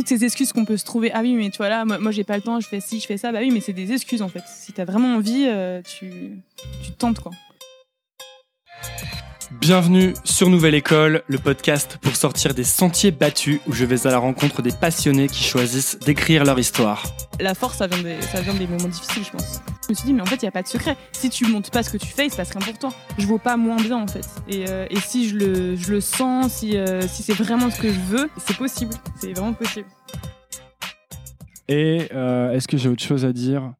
toutes ces excuses qu'on peut se trouver. Ah oui, mais tu vois là, moi, moi, j'ai pas le temps, je fais ci, je fais ça. Bah oui, mais c'est des excuses en fait. Si t'as vraiment envie, euh, tu, tu tentes quoi. Bienvenue sur Nouvelle École, le podcast pour sortir des sentiers battus où je vais à la rencontre des passionnés qui choisissent d'écrire leur histoire. La force, ça vient des, ça vient des moments difficiles, je pense. Je me suis dit, mais en fait, il n'y a pas de secret. Si tu montes pas ce que tu fais, il se passe rien pour toi. Je vaux pas moins bien, en fait. Et, euh, et si je le, je le sens, si, euh, si c'est vraiment ce que je veux, c'est possible. C'est vraiment possible. Et euh, est-ce que j'ai autre chose à dire?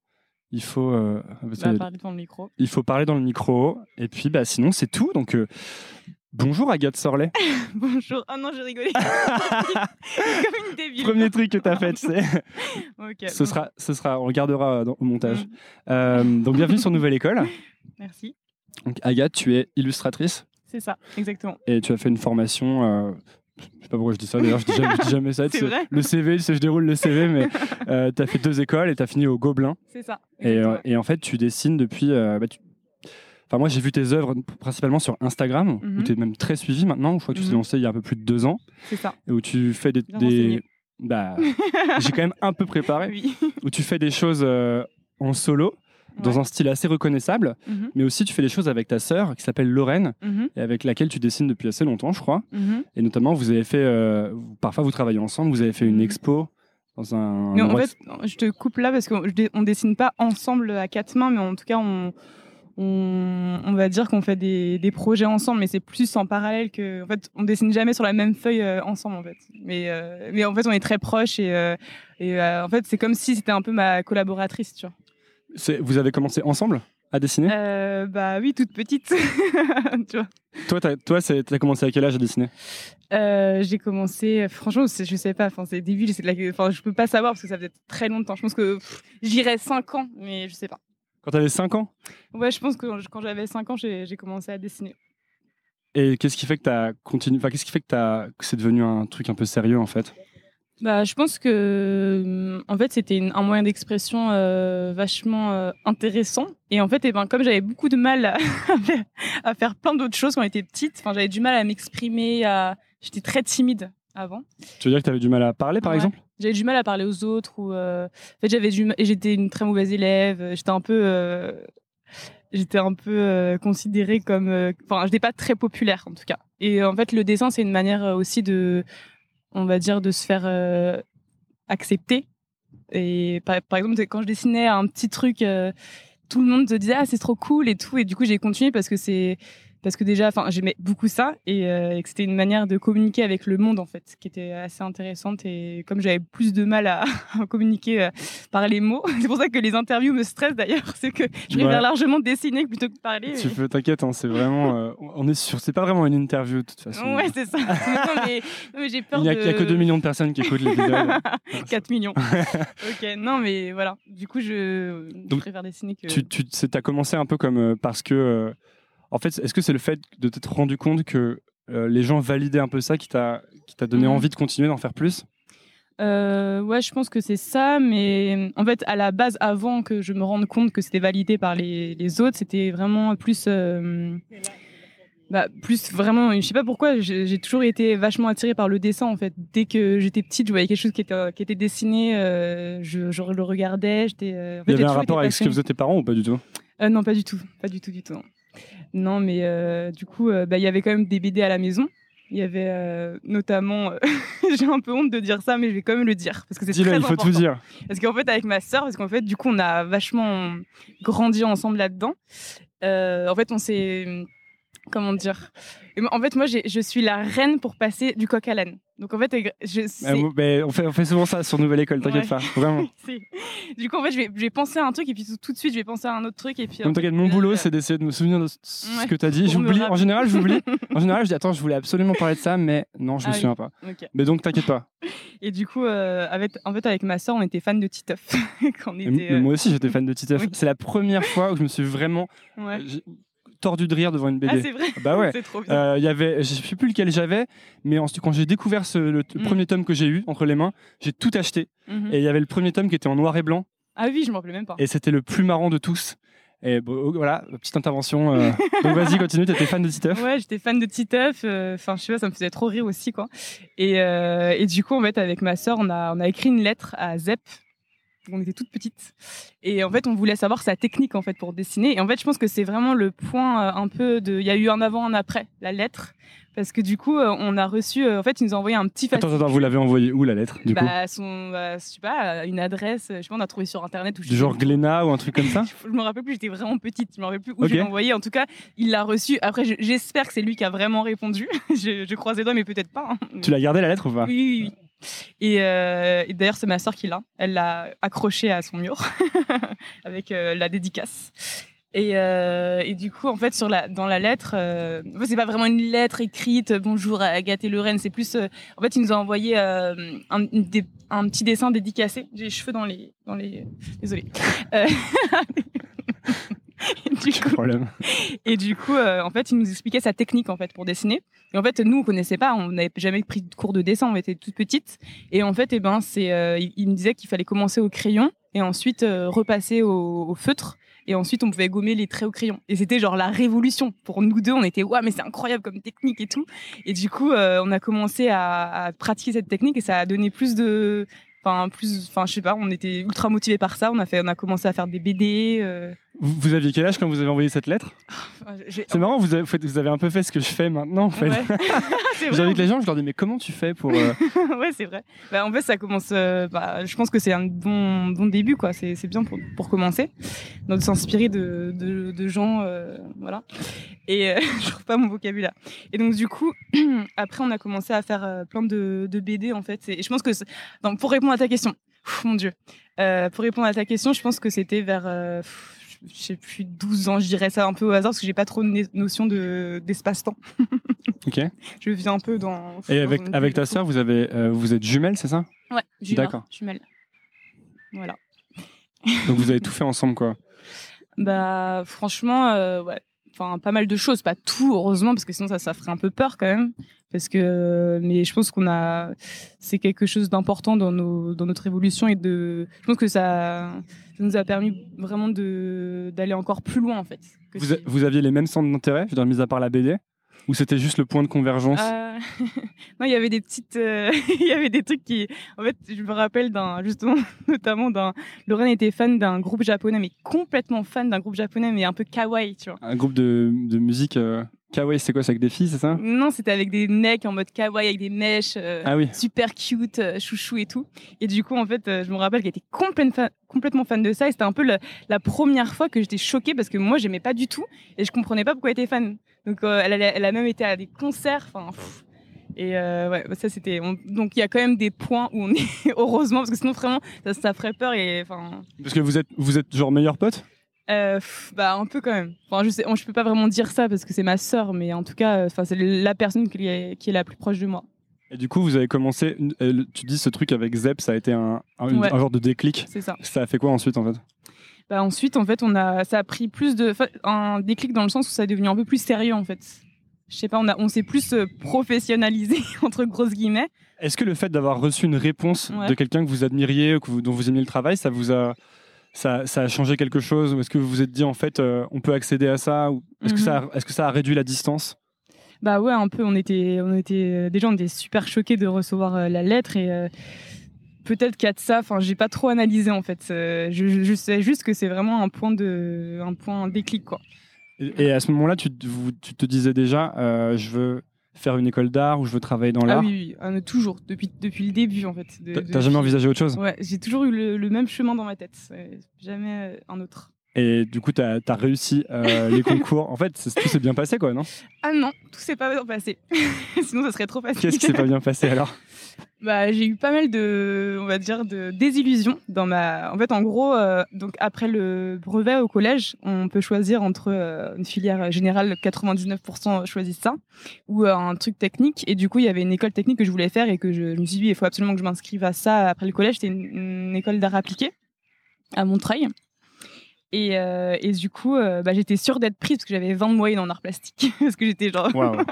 Il faut, Bah, parler devant le micro. il faut parler dans le micro. Et puis, bah, sinon, c'est tout. Donc, bonjour Agathe Sorlet. Bonjour. Oh non, j'ai rigolé. Comme une débile. Premier truc que tu as fait, tu sais. Ok, Ce bon. sera, ce sera, on regardera dans- au montage. Mm. Euh, donc, bienvenue sur Nouvelle École. Merci. Donc, Agathe, tu es illustratrice C'est ça, exactement. et tu as fait une formation. Euh, je sais pas pourquoi je dis ça d'ailleurs, je je dis jamais ça. C'est vrai Le CV, je déroule le CV, mais tu as fait deux écoles et tu as fini au Gobelin. C'est ça. Et, euh, et en fait, tu dessines depuis. euh, bah, tu- Enfin, moi, j'ai vu tes œuvres principalement sur Instagram, où Mhm. tu es même très suivi maintenant. Je crois que tu t'es Mhm. lancé il y a un peu plus de deux ans, C'est ça. où tu fais des. Bah, j'ai quand même un peu préparé, Oui. où tu fais des choses euh, en solo, dans Ouais. un style assez reconnaissable, Mhm, mais aussi tu fais des choses avec ta sœur, qui s'appelle Lorraine, et avec laquelle tu dessines depuis assez longtemps, je crois. Et notamment, vous avez fait. euh, parfois, vous travaillez ensemble, vous avez fait une expo dans un. Mais en fait, je te coupe là parce qu'on on dessine pas ensemble à quatre mains, mais en tout cas, on, on, on va dire qu'on fait des, des projets ensemble, mais c'est plus en parallèle que. En fait, on dessine jamais sur la même feuille euh, ensemble, en fait. Mais, euh, mais en fait, on est très proches et, euh, et euh, en fait, c'est comme si c'était un peu ma collaboratrice, tu vois. Vous avez commencé ensemble à dessiner? Bah oui, toute petite, tu vois. Toi, t'as- toi, t'as commencé à quel âge à dessiner? Euh, j'ai commencé, franchement, je sais pas, enfin, c'est débile, c'est enfin, je peux pas savoir parce que ça faisait très longtemps. Je pense que j'irais 5 ans, mais je sais pas. Quand t'avais 5 ans? Ouais, je pense que quand j'avais 5 ans, j'ai commencé à dessiner. Et qu'est-ce qui fait que t'as continué Enfin, qu'est-ce qui fait que, que c'est devenu un truc un peu sérieux en fait? Bah, je pense que, en fait, c'était un moyen d'expression euh, vachement euh, intéressant. Et en fait, eh ben, comme j'avais beaucoup de mal à, faire- à faire plein d'autres choses quand j'étais petite, enfin, j'avais du mal à m'exprimer, à... j'étais très timide avant. Tu veux dire que t'avais du mal à parler par Ouais. exemple? J'avais du mal à parler aux autres ou euh, en fait j'avais du j'étais une très mauvaise élève euh, j'étais un peu euh, j'étais un peu considérée comme enfin j'étais pas très populaire en tout cas et en fait le dessin c'est une manière aussi de on va dire de se faire accepter et par, par exemple quand je dessinais un petit truc euh, tout le monde te disait ah c'est trop cool et tout et du coup j'ai continué parce que c'est parce que déjà enfin j'aimais beaucoup ça et, euh, et que c'était une manière de communiquer avec le monde en fait qui était assez intéressante et comme j'avais plus de mal à, à communiquer euh, par les mots c'est pour ça que les interviews me stressent d'ailleurs c'est que je préfère Ouais. largement dessiner plutôt que parler Tu mais- peux, t'inquiète, hein, c'est vraiment. euh, on est sûr, c'est pas vraiment une interview de toute façon. ouais c'est ça non mais, j'ai peur il n'y a, de que 2 millions de personnes qui écoutent l'épisode. 4 millions ok non mais voilà du coup je, je Donc, préfère dessiner que tu tu c'est- t'as commencé un peu comme parce que. En fait, est-ce que c'est le fait de t'être rendu compte que euh, les gens validaient un peu ça qui t'a donné Mhm. envie de continuer d'en faire plus? Euh, ouais, je pense que c'est ça, mais en fait, à la base, avant que je me rende compte que c'était validé par les, les autres, c'était vraiment plus. euh, bah, plus vraiment, je sais pas pourquoi, j'ai toujours été vachement attirée par le dessin en fait. Dès que j'étais petite, je voyais quelque chose qui était, qui était dessiné, euh, je, je le regardais. J'étais. en fait, Il y avait un rapport avec ce que faisaient tes parents ou pas du tout? Non, pas du tout, pas du tout, du tout. Non, Non, mais euh, du coup, euh, bah, il y avait quand même des BD à la maison. Il y avait euh, notamment, euh, j'ai un peu honte de dire ça, mais je vais quand même le dire parce que c'est très il faut tout dire. Parce qu'en fait, avec ma sœur, parce qu'en fait, du coup, on a vachement grandi ensemble là-dedans. Euh, en fait, on s'est. Comment dire En fait, moi, je suis la reine pour passer du coq à l'âne. Donc, en fait, je, Euh, mais on, fait, on fait souvent ça sur Nouvelle École, t'inquiète Ouais. pas, vraiment. Du coup, en fait, je vais, je vais penser à un truc et puis tout, tout de suite, je vais penser à un autre truc. Et puis, en fait, t'inquiète, mon boulot, euh, c'est d'essayer de me souvenir de ce Ouais, que t'as dit. J'oublie. En général, j'oublie. En général, je dis attends, je voulais absolument parler de ça, mais non, je Ah me oui. souviens pas. Mais donc, t'inquiète pas. Et du coup, euh, avec, en fait, avec ma sœur, on était fans de Titeuf. Quand on était, euh, Moi aussi, j'étais fan de Titeuf. oui. C'est la première fois où je me suis vraiment ouais. Tordu de rire devant une Ah, BD. c'est vrai bah ouais. C'est trop bien. Euh, y avait, je sais plus lequel j'avais, mais quand j'ai découvert ce, le, Mm. premier tome que j'ai eu entre les mains, j'ai tout acheté. Mhm. Et il y avait le premier tome qui était en noir et blanc, Ah oui, je m'en rappelais même pas. et c'était le plus marrant de tous. Et bon, voilà, petite intervention. euh. Donc vas-y, continue, t'étais fan de Titeuf Ouais, j'étais fan de Titeuf. euh, Enfin, je sais pas, ça me faisait trop rire aussi, quoi. Et, euh, et du coup, en fait, avec ma sœur, on a, on a écrit une lettre à Zep. On était toute petite. Et en fait, on voulait savoir sa technique, en fait, pour dessiner. Et en fait, je pense que c'est vraiment le point euh, un peu de. Il y a eu un avant, un après, la lettre. Parce que du coup, euh, on a reçu. euh, En fait, ils nous ont envoyé un petit Attends, attends, vous l'avez envoyé où la lettre du coup? bah, son, bah, je sais pas, une adresse, je sais pas, on a trouvé sur internet ou genre. Glénat ou un truc comme ça? Je me rappelle plus, j'étais vraiment petite, je me rappelle plus où Ok. je l'ai envoyé. En tout cas, il l'a reçu. Après, je- j'espère que c'est lui qui a vraiment répondu. je, je croise les doigts, mais peut-être pas. hein. Tu l'as gardé la lettre ou pas? Oui, oui, oui. Et, euh, et d'ailleurs, c'est ma sœur qui l'a. Elle l'a accroché à son mur avec euh, la dédicace. Et, euh, et du coup, en fait, sur la, dans la lettre, euh, c'est pas vraiment une lettre écrite. Bonjour à Agathe et Lorraine. C'est plus, en fait, il nous a envoyé un, un petit dessin dédicacé. J'ai les cheveux dans les, dans les. Désolée. Et du coup, problème. et du coup, euh, en fait, il nous expliquait sa technique en fait pour dessiner. Et en fait, nous, on connaissait pas, on n'avait jamais pris de cours de dessin, on était toutes petites. Et en fait, eh ben, c'est, euh, il, me disait qu'il fallait commencer au crayon et ensuite euh, repasser au, au feutre. Et ensuite, on pouvait gommer les traits au crayon. Et c'était genre la révolution. Pour nous deux, on était, ouais, mais c'est incroyable comme technique et tout. Et du coup, on a commencé à, à pratiquer cette technique et ça a donné plus de, enfin, plus, enfin, je sais pas, on était ultra motivés par ça. On a fait, on a commencé à faire des BD. euh, Vous, aviez quel âge quand vous avez envoyé cette lettre? Enfin, j'ai- C'est marrant, vous avez, fait- vous avez un peu fait ce que je fais maintenant en fait. Ouais. J'invite les gens, je leur dis mais comment tu fais pour... euh, ouais, c'est vrai. Bah, en fait, ça commence. euh, bah, je pense que c'est un bon, bon début, quoi. C'est bien pour, pour commencer. Donc, de s'inspirer de, de, de gens, euh, voilà. Et euh, je trouve pas mon vocabulaire. Et donc, du coup, après, on a commencé à faire plein de, de BD, en fait. Et je pense que. Donc, pour répondre à ta question, Pff, mon Dieu. Pour répondre à ta question, je pense que c'était vers. pff, je sais plus, 12 ans, je dirais ça un peu au hasard, parce que j'ai pas trop de notion de- d'espace-temps. Ok. je vis un peu dans. Et dans avec, avec ta sœur, vous, avez, euh, vous êtes jumelles, c'est ça? Ouais, jumelle. D'accord. Jumelle. Voilà. Donc vous avez tout fait ensemble quoi? Bah, franchement, euh, ouais. Enfin, pas mal de choses, pas tout, heureusement, parce que sinon ça, ça ferait un peu peur quand même. Parce que, mais je pense qu'on a, c'est quelque chose d'important dans nos, dans notre évolution et de, je pense que ça, ça nous a permis vraiment de, d'aller encore plus loin en fait. Vous, si- vous aviez les mêmes centres d'intérêt, je dire, mis à part la BD Ou c'était juste le point de convergence? Euh, non, il y avait des petites, euh, il y avait des trucs qui, en fait, je me rappelle d'un, justement, notamment d'un, Lorraine était fan d'un groupe japonais, mais complètement fan d'un groupe japonais, mais un peu kawaii, tu vois. Un groupe de, de musique euh, kawaii, c'est quoi C'est avec des filles, c'est ça? Non, c'était avec des mecs en mode kawaii, avec des mèches, euh, Ah oui. super cute, euh, chouchou et tout. Et du coup, en fait, euh, je me rappelle qu'elle était complètement fan, complètement fan de ça. Et c'était un peu le- la première fois que j'étais choquée parce que moi, j'aimais pas du tout et je comprenais pas pourquoi elle était fan. Donc, euh, elle, a même été à des concerts. Enfin. Et euh, ouais, ça c'était. on- Donc il y a quand même des points où on est heureusement parce que sinon vraiment ça, ça ferait peur et enfin Parce que vous êtes, vous êtes genre meilleurs potes? Euh, pff, bah un peu quand même. Enfin je sais, je peux pas vraiment dire ça parce que c'est ma sœur, mais en tout cas, euh, enfin c'est la personne qui est, qui est la plus proche de moi. Et du coup, vous avez commencé, euh, tu dis ce truc avec Zep, ça a été un, un- une- Ouais. un genre de déclic. C'est ça. Ça a fait quoi ensuite en fait? Bah ensuite, en fait, on a, ça a pris plus de, un déclic dans le sens où ça est devenu un peu plus sérieux, en fait. Je sais pas, on a, on s'est plus professionnalisé entre grosses guillemets. Est-ce que le fait d'avoir reçu une réponse Ouais. de quelqu'un que vous admiriez, que vous- dont vous aimiez le travail, ça vous a, ça, ça a changé quelque chose Ou est-ce que vous vous êtes dit en fait, euh, on peut accéder à ça Ou est-ce que Mhm. ça, a- est-ce que ça a réduit la distance? Bah ouais, un peu. On était, on était, déjà, on était super choqués de recevoir euh, la lettre et euh, peut-être a de ça. Enfin, j'ai pas trop analysé en fait. Euh, je, je- sais juste que c'est vraiment un point de, un point déclic quoi. et, et à ce moment-là, tu, te- vous- tu te disais déjà, euh, je veux faire une école d'art ou je veux travailler dans Ah l'art oui, oui, toujours depuis, depuis le début en fait. T'as- jamais envisagé autre chose? Ouais, j'ai toujours eu le, le même chemin dans ma tête. Jamais un autre. Et du coup, tu as, réussi euh, les concours. En fait, tout s'est bien passé, quoi, non? Ah non, tout s'est pas bien passé. Sinon, ça serait trop facile. Qu'est-ce qui s'est pas bien passé alors? Bah, j'ai eu pas mal de, on va dire, de désillusions dans ma. En fait, en gros, euh, donc après le brevet au collège, on peut choisir entre euh, une filière générale, 99% choisissent ça, ou euh, un truc technique. Et du coup, il y avait une école technique que je voulais faire et que je, je me suis dit, il faut absolument que je m'inscrive à ça après le collège. C'était une, une école d'art appliqué à Montreuil. Et, euh, et du coup, euh, bah, j'étais sûre d'être prise parce que j'avais 20 de moyenne en art plastique. parce que j'étais genre. Waouh.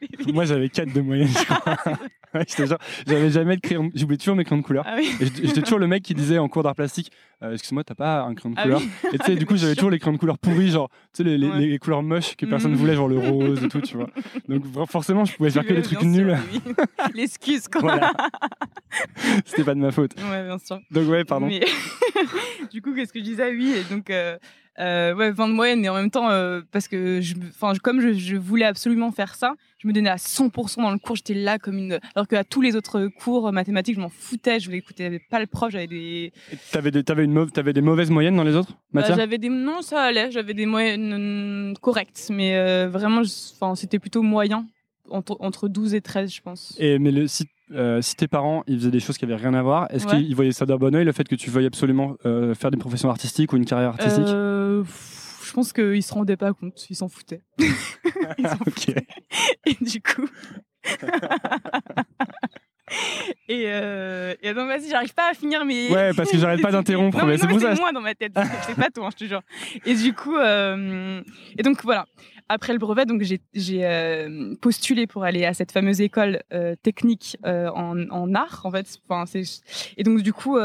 Moi, j'avais 4 de moyenne. je crois. Ouais, j'étais genre, j'avais jamais de crayon. J'oubliais toujours mes crayons de couleur. Ah oui. J'étais toujours le mec qui disait en cours d'art plastique euh, Excuse-moi, t'as pas un crayon de Ah couleur oui. Et tu sais, du coup, j'avais toujours les crayons de couleur pourris, genre, tu sais, les, les- Ouais. les couleurs moches que personne ne Mhm. voulait, genre le rose et tout, tu vois. Donc, forcément, je pouvais faire que des trucs sûr, nuls. oui. L'excuse, quoi. Voilà. C'était pas de ma faute. Ouais, bien sûr. Donc, ouais, pardon. Mais- du coup, qu'est-ce que je disais? Oui, et donc, euh, euh, ouais, 20 de moyenne, et en même temps, euh, parce que je, comme je, je voulais absolument faire ça, je me donnais à 100% dans le cours, j'étais là comme une. Alors qu'à tous les autres cours euh, mathématiques, je m'en foutais, je voulais écouter pas le prof, j'avais des. T'avais des, une des mauvaises moyennes dans les autres bah, j'avais des. Non, ça allait, j'avais des moyennes euh, correctes, mais euh, vraiment, c'était plutôt moyen, entre, entre 12 et 13, je pense. Et, mais le, si, euh, si tes parents ils faisaient des choses qui avaient rien à voir, est-ce Ouais. qu'ils voyaient ça d'un bon oeil, le fait que tu veuilles absolument euh, faire des professions artistiques ou une carrière artistique Euh, pff, je pense qu'ils se rendaient pas compte, ils s'en foutaient. ils s'en Ok. Et du coup. et, et donc, vas-y, j'arrive pas à finir mes. Ouais, parce que j'arrête pas d'interrompre, mais mais c'est pour mais ça. Moi dans ma tête, c'est pas toi, je te jure. Et du coup, et donc voilà. Après le brevet, donc j'ai euh, postulé pour aller à cette fameuse école euh, technique euh, en, en art, en fait. Enfin, et donc du coup.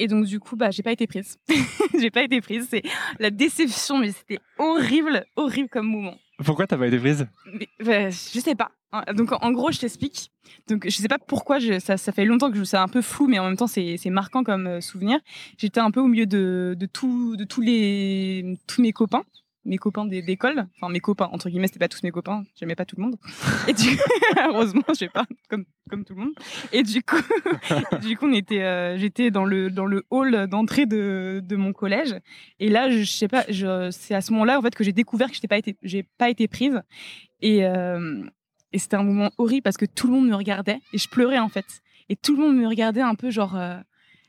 Et donc du coup, bah, j'ai pas été prise. j'ai pas été prise. C'est la déception, mais c'était horrible, horrible comme moment. Pourquoi t'as pas été prise? Mais, bah, je sais pas. Hein, Donc en gros, je t'explique. Donc je sais pas pourquoi. Je, ça, ça fait longtemps que je c'est un peu flou, mais en même temps c'est marquant comme souvenir. J'étais un peu au milieu de de tout de tous les tous mes copains, mes copains d'école. Enfin mes copains entre guillemets, c'était pas tous mes copains. J'aimais pas tout le monde. Et du heureusement, je sais pas comme comme tout le monde. Et du coup, du coup on était euh, j'étais dans le dans le hall d'entrée de de mon collège. Et là, je, je sais pas, je- c'est à ce moment-là en fait que j'ai découvert que j'étais pas été j'ai pas été prise. Et, euh, et c'était un moment horrible parce que tout le monde me regardait et je pleurais en fait. Et tout le monde me regardait un peu genre. euh,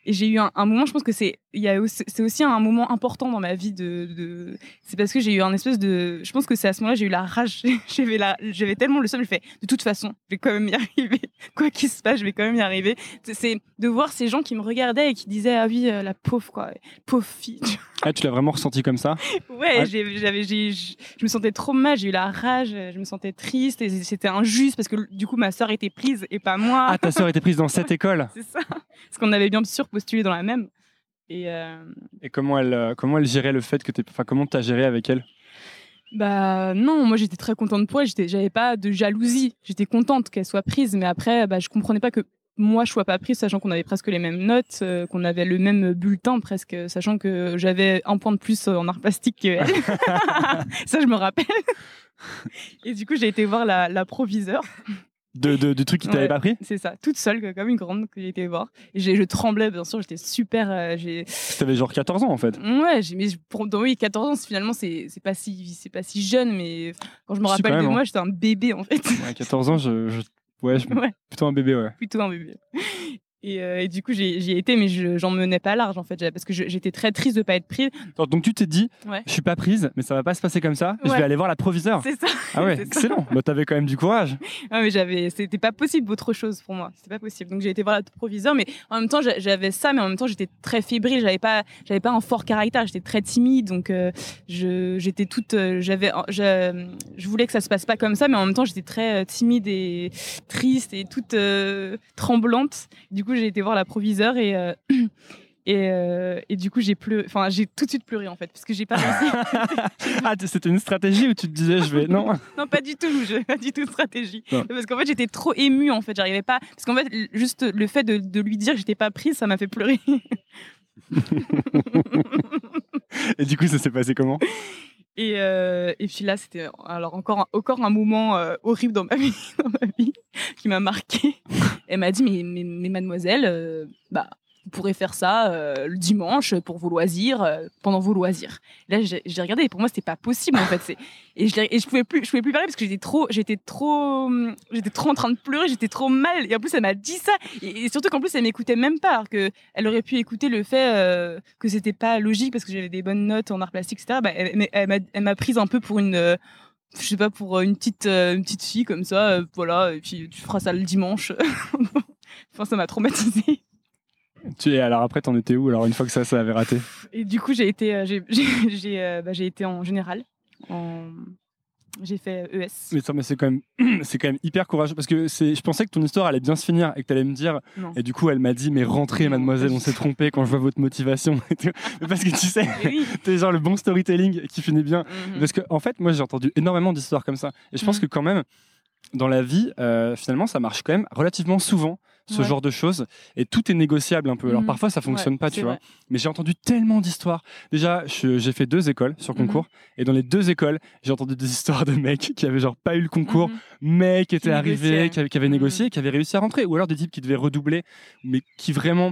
et j'ai eu un moment, je pense que c'est il y a aussi- c'est aussi un moment important dans ma vie de, de c'est parce que j'ai eu un espèce de je pense que c'est à ce moment-là j'ai eu la rage. J'avais la j'avais tellement le seum je fais de toute façon je vais quand même y arriver. Quoi qu'il se passe je vais quand même y arriver. C'est- de voir ces gens qui me regardaient et qui disaient ah oui euh, la pauvre quoi pauvre fille Ah, tu l'as vraiment ressenti comme ça? Ouais, j'avais, je me sentais trop mal, j'ai eu la rage, je me sentais triste et c'était injuste parce que du coup ma sœur était prise et pas moi. Ah, ta sœur était prise dans cette école? C'est ça. Parce qu'on avait bien sûr postulé dans la même. Et euh, Et comment elle, euh, comment elle gérait le fait que t'es. Enfin, comment t'as géré avec elle? Bah non, moi j'étais très contente pour elle, j'avais pas de jalousie, j'étais contente qu'elle soit prise, mais après bah, je comprenais pas que moi je sois pas prise, sachant qu'on avait presque les mêmes notes, euh, qu'on avait le même bulletin presque, sachant que j'avais un point de plus en art plastique qu'elle. ça je me rappelle. Et du coup j'ai été voir la, la proviseure. De, de- Du truc qui t'avait Ouais. pas pris? C'est ça, toute seule, comme une grande, que j'ai été voir. Et je tremblais, bien sûr, j'étais super. euh. T'avais genre 14 ans en fait. Ouais, j'ai, mais pour, dans, oui, 14 ans, finalement, c'est, c'est, pas si, c'est pas si jeune, mais quand je me rappelle de hein. moi, j'étais un bébé, en fait. Ouais, 14 ans, je. je- Ouais, je... Ouais. plutôt un bébé, ouais. Plutôt un bébé. Et, euh, et du coup, j'y ai été, mais je, j'en menais pas large, en fait, parce que j'étais très triste de pas être prise. Donc tu t'es dit, Ouais. je suis pas prise, mais ça va pas se passer comme ça. Je Ouais. vais aller voir la proviseure. C'est ça. Ah ouais, excellent. Bah, t'avais quand même du courage. Ah, mais j'avais, c'était pas possible autre chose pour moi. C'était pas possible. Donc j'ai été voir la proviseur, mais en même temps j'a- j'avais ça, mais en même temps j'étais très fébrile. J'avais pas, j'avais pas un fort caractère. J'étais très timide, donc euh, j'étais toute, euh, j'avais, je, je voulais que ça se passe pas comme ça, mais en même temps j'étais très euh, timide et triste et toute tremblante. Du coup j'ai été voir la proviseure et euh, et, euh, et du coup j'ai pleuré. Enfin j'ai tout de suite pleuré en fait parce que j'ai pas réussi. ah, c'était une stratégie où tu te disais, je vais. Non? Non, pas du tout. Je, pas du tout de stratégie. Non. Parce qu'en fait, j'étais trop émue. En fait, j'arrivais pas. Parce qu'en fait, juste le fait de, de lui dire que j'étais pas prise, ça m'a fait pleurer. Et du coup, ça s'est passé comment? Et, euh, et puis là, c'était alors encore encore un moment euh, horrible dans ma vie, qui m'a marqué. Elle m'a dit mais, mais, mais mademoiselle, euh, bah vous pourrez faire ça euh, le dimanche pour vos loisirs, euh, pendant vos loisirs. Là, j'ai regardé et pour moi, c'était pas possible en fait. Et je, je pouvais plus, je pouvais plus parler parce que j'étais trop, j'étais trop, hum, j'étais trop en train de pleurer, j'étais trop mal. Et en plus, elle m'a dit ça. Et, surtout qu'en plus, elle m'écoutait même pas, alors que elle aurait pu écouter le fait euh, que c'était pas logique parce que j'avais des bonnes notes en art plastique, etc. Bah, elle, m'a- prise un peu pour une, je sais pas, pour une petite, une petite fille comme ça, voilà. Et puis tu feras ça le dimanche. enfin, ça m'a traumatisée. Tu es alors après, t'en étais où Alors une fois que ça, ça avait raté? Et du coup, j'ai été, euh, j'ai, j'ai, j'ai, euh, bah, j'ai été en général. En... J'ai fait ES. Mais, ça, mais c'est quand même, c'est quand même hyper courageux parce que c'est, je pensais que ton histoire allait bien se finir et que tu allais me dire. Non. Et du coup, elle m'a dit, mais rentrez, Non, mademoiselle, on s'est trompé quand je vois votre motivation. Mais parce que tu sais, Mais oui. t'es genre le bon storytelling qui finit bien. Mhm. Parce que, en fait, moi, j'ai entendu énormément d'histoires comme ça. Et je pense Mhm. que quand même, dans la vie, euh, finalement, ça marche quand même relativement souvent. Ce Ouais. genre de choses et tout est négociable un peu. Alors Mhm. parfois ça fonctionne Ouais, pas, tu vois. Mais j'ai entendu tellement d'histoires. Déjà, j'ai fait deux écoles sur Mhm. concours et dans les deux écoles, j'ai entendu des histoires de mecs qui avaient genre pas eu le concours, Mhm. mais qui étaient Qui arrivés, qui avaient, qui avaient négocié, qui avaient réussi à rentrer, ou alors des types qui devaient redoubler, mais qui vraiment,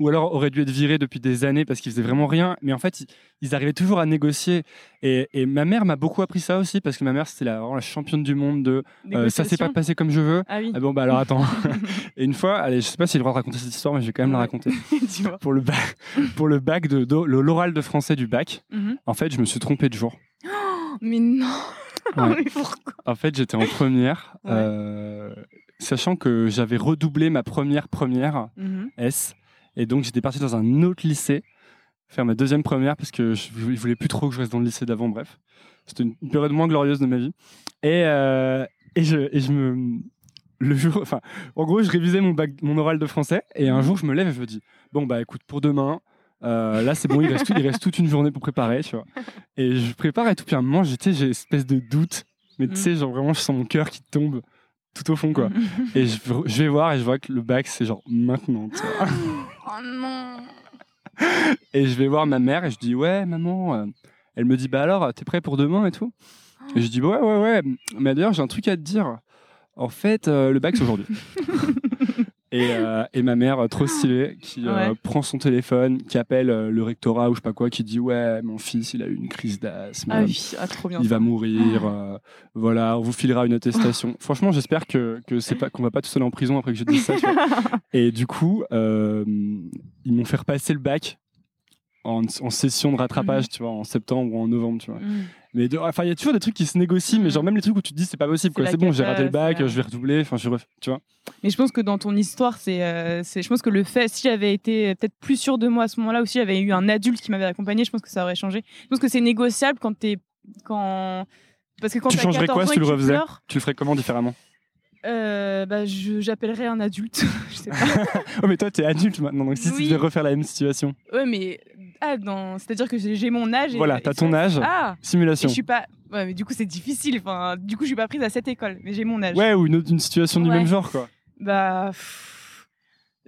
ou alors auraient dû être virés depuis des années parce qu'ils faisaient vraiment rien, mais en fait ils, ils arrivaient toujours à négocier. Et, et ma mère m'a beaucoup appris ça aussi parce que ma mère c'était la, la championne du monde de euh, ça s'est pas passé comme je veux. Ah oui. Ah bon bah alors attends. et une fois, allez, je sais pas si j'ai le droit de raconter cette histoire, mais je vais quand même la raconter. Pour le bac, pour le bac de, de- le- l'oral de français du bac, Mhm. en fait je me suis trompé de jour. Mais non. Ouais. Mais pourquoi? En fait, j'étais en première, Ouais. euh, sachant que j'avais redoublé ma première première Mhm. S, et donc j'étais parti dans un autre lycée faire ma deuxième première parce que je ne voulais plus trop que je reste dans le lycée d'avant. Bref, c'était une, une période moins glorieuse de ma vie. Et, euh, et, je, et je me le jour, enfin, en gros, je révisais mon bac, mon oral de français, et un jour, je me lève et je me dis, bon bah écoute, pour demain. euh, là, c'est bon, il reste, tout- il reste toute une journée pour préparer, tu vois. Et je prépare et tout, puis à un moment, j'ai une espèce de doute, mais tu Mhm. sais, genre vraiment, je sens mon cœur qui tombe tout au fond, quoi. Et je, je vais voir et je vois que le bac, c'est genre maintenant, tu vois. Oh non. Et je vais voir ma mère et je dis ouais maman. euh, Elle me dit bah alors t'es prêt pour demain et tout? Et je dis ouais ouais ouais. Mais d'ailleurs j'ai un truc à te dire. En fait euh, le bac c'est aujourd'hui. et, euh, et ma mère euh, trop stylée qui euh, Ouais. prend son téléphone, qui appelle euh, le rectorat ou je sais pas quoi, qui dit ouais mon fils il a eu une crise d'asthme. Ah oui, ah, trop bien. Il va mourir, voilà, on vous filera une attestation. Franchement, j'espère que, que c'est pas qu'on va pas tous aller en prison après que je dise ça. Et du coup, ils m'ont fait repasser le bac en, en session de rattrapage, tu vois, en septembre ou en novembre, tu vois. Mhm. Mais de- enfin, il y a toujours des trucs qui se négocient, mais Mhm. genre même les trucs où tu te dis c'est pas possible, C'est quoi. la C'est bon, j'ai raté le bac, je vais redoubler, enfin, je ref- tu vois. Mais je pense que dans ton histoire, c'est, euh, je pense que le fait, si j'avais été peut-être plus sûr de moi à ce moment-là, ou si j'avais eu un adulte qui m'avait accompagné, je pense que ça aurait changé. Je pense que c'est négociable quand t'es, quand, parce que quand Tu changerais 14 quoi si tu le refaisais? Tu le ferais comment différemment? Euh, bah, j'appellerais un adulte. je sais pas. Oh, mais toi, t'es adulte maintenant, donc si tu devais refaire la même situation, Ouais, mais ah, dans, c'est-à-dire que j'ai, mon âge. Et, voilà, t'as ton âge, Ah. Et simulation. je suis pas. Ouais, mais du coup c'est difficile. Enfin, du coup je suis pas prise à cette école, mais j'ai mon âge. Ouais, ou une, autre- une situation du même genre, quoi. Bah, pff,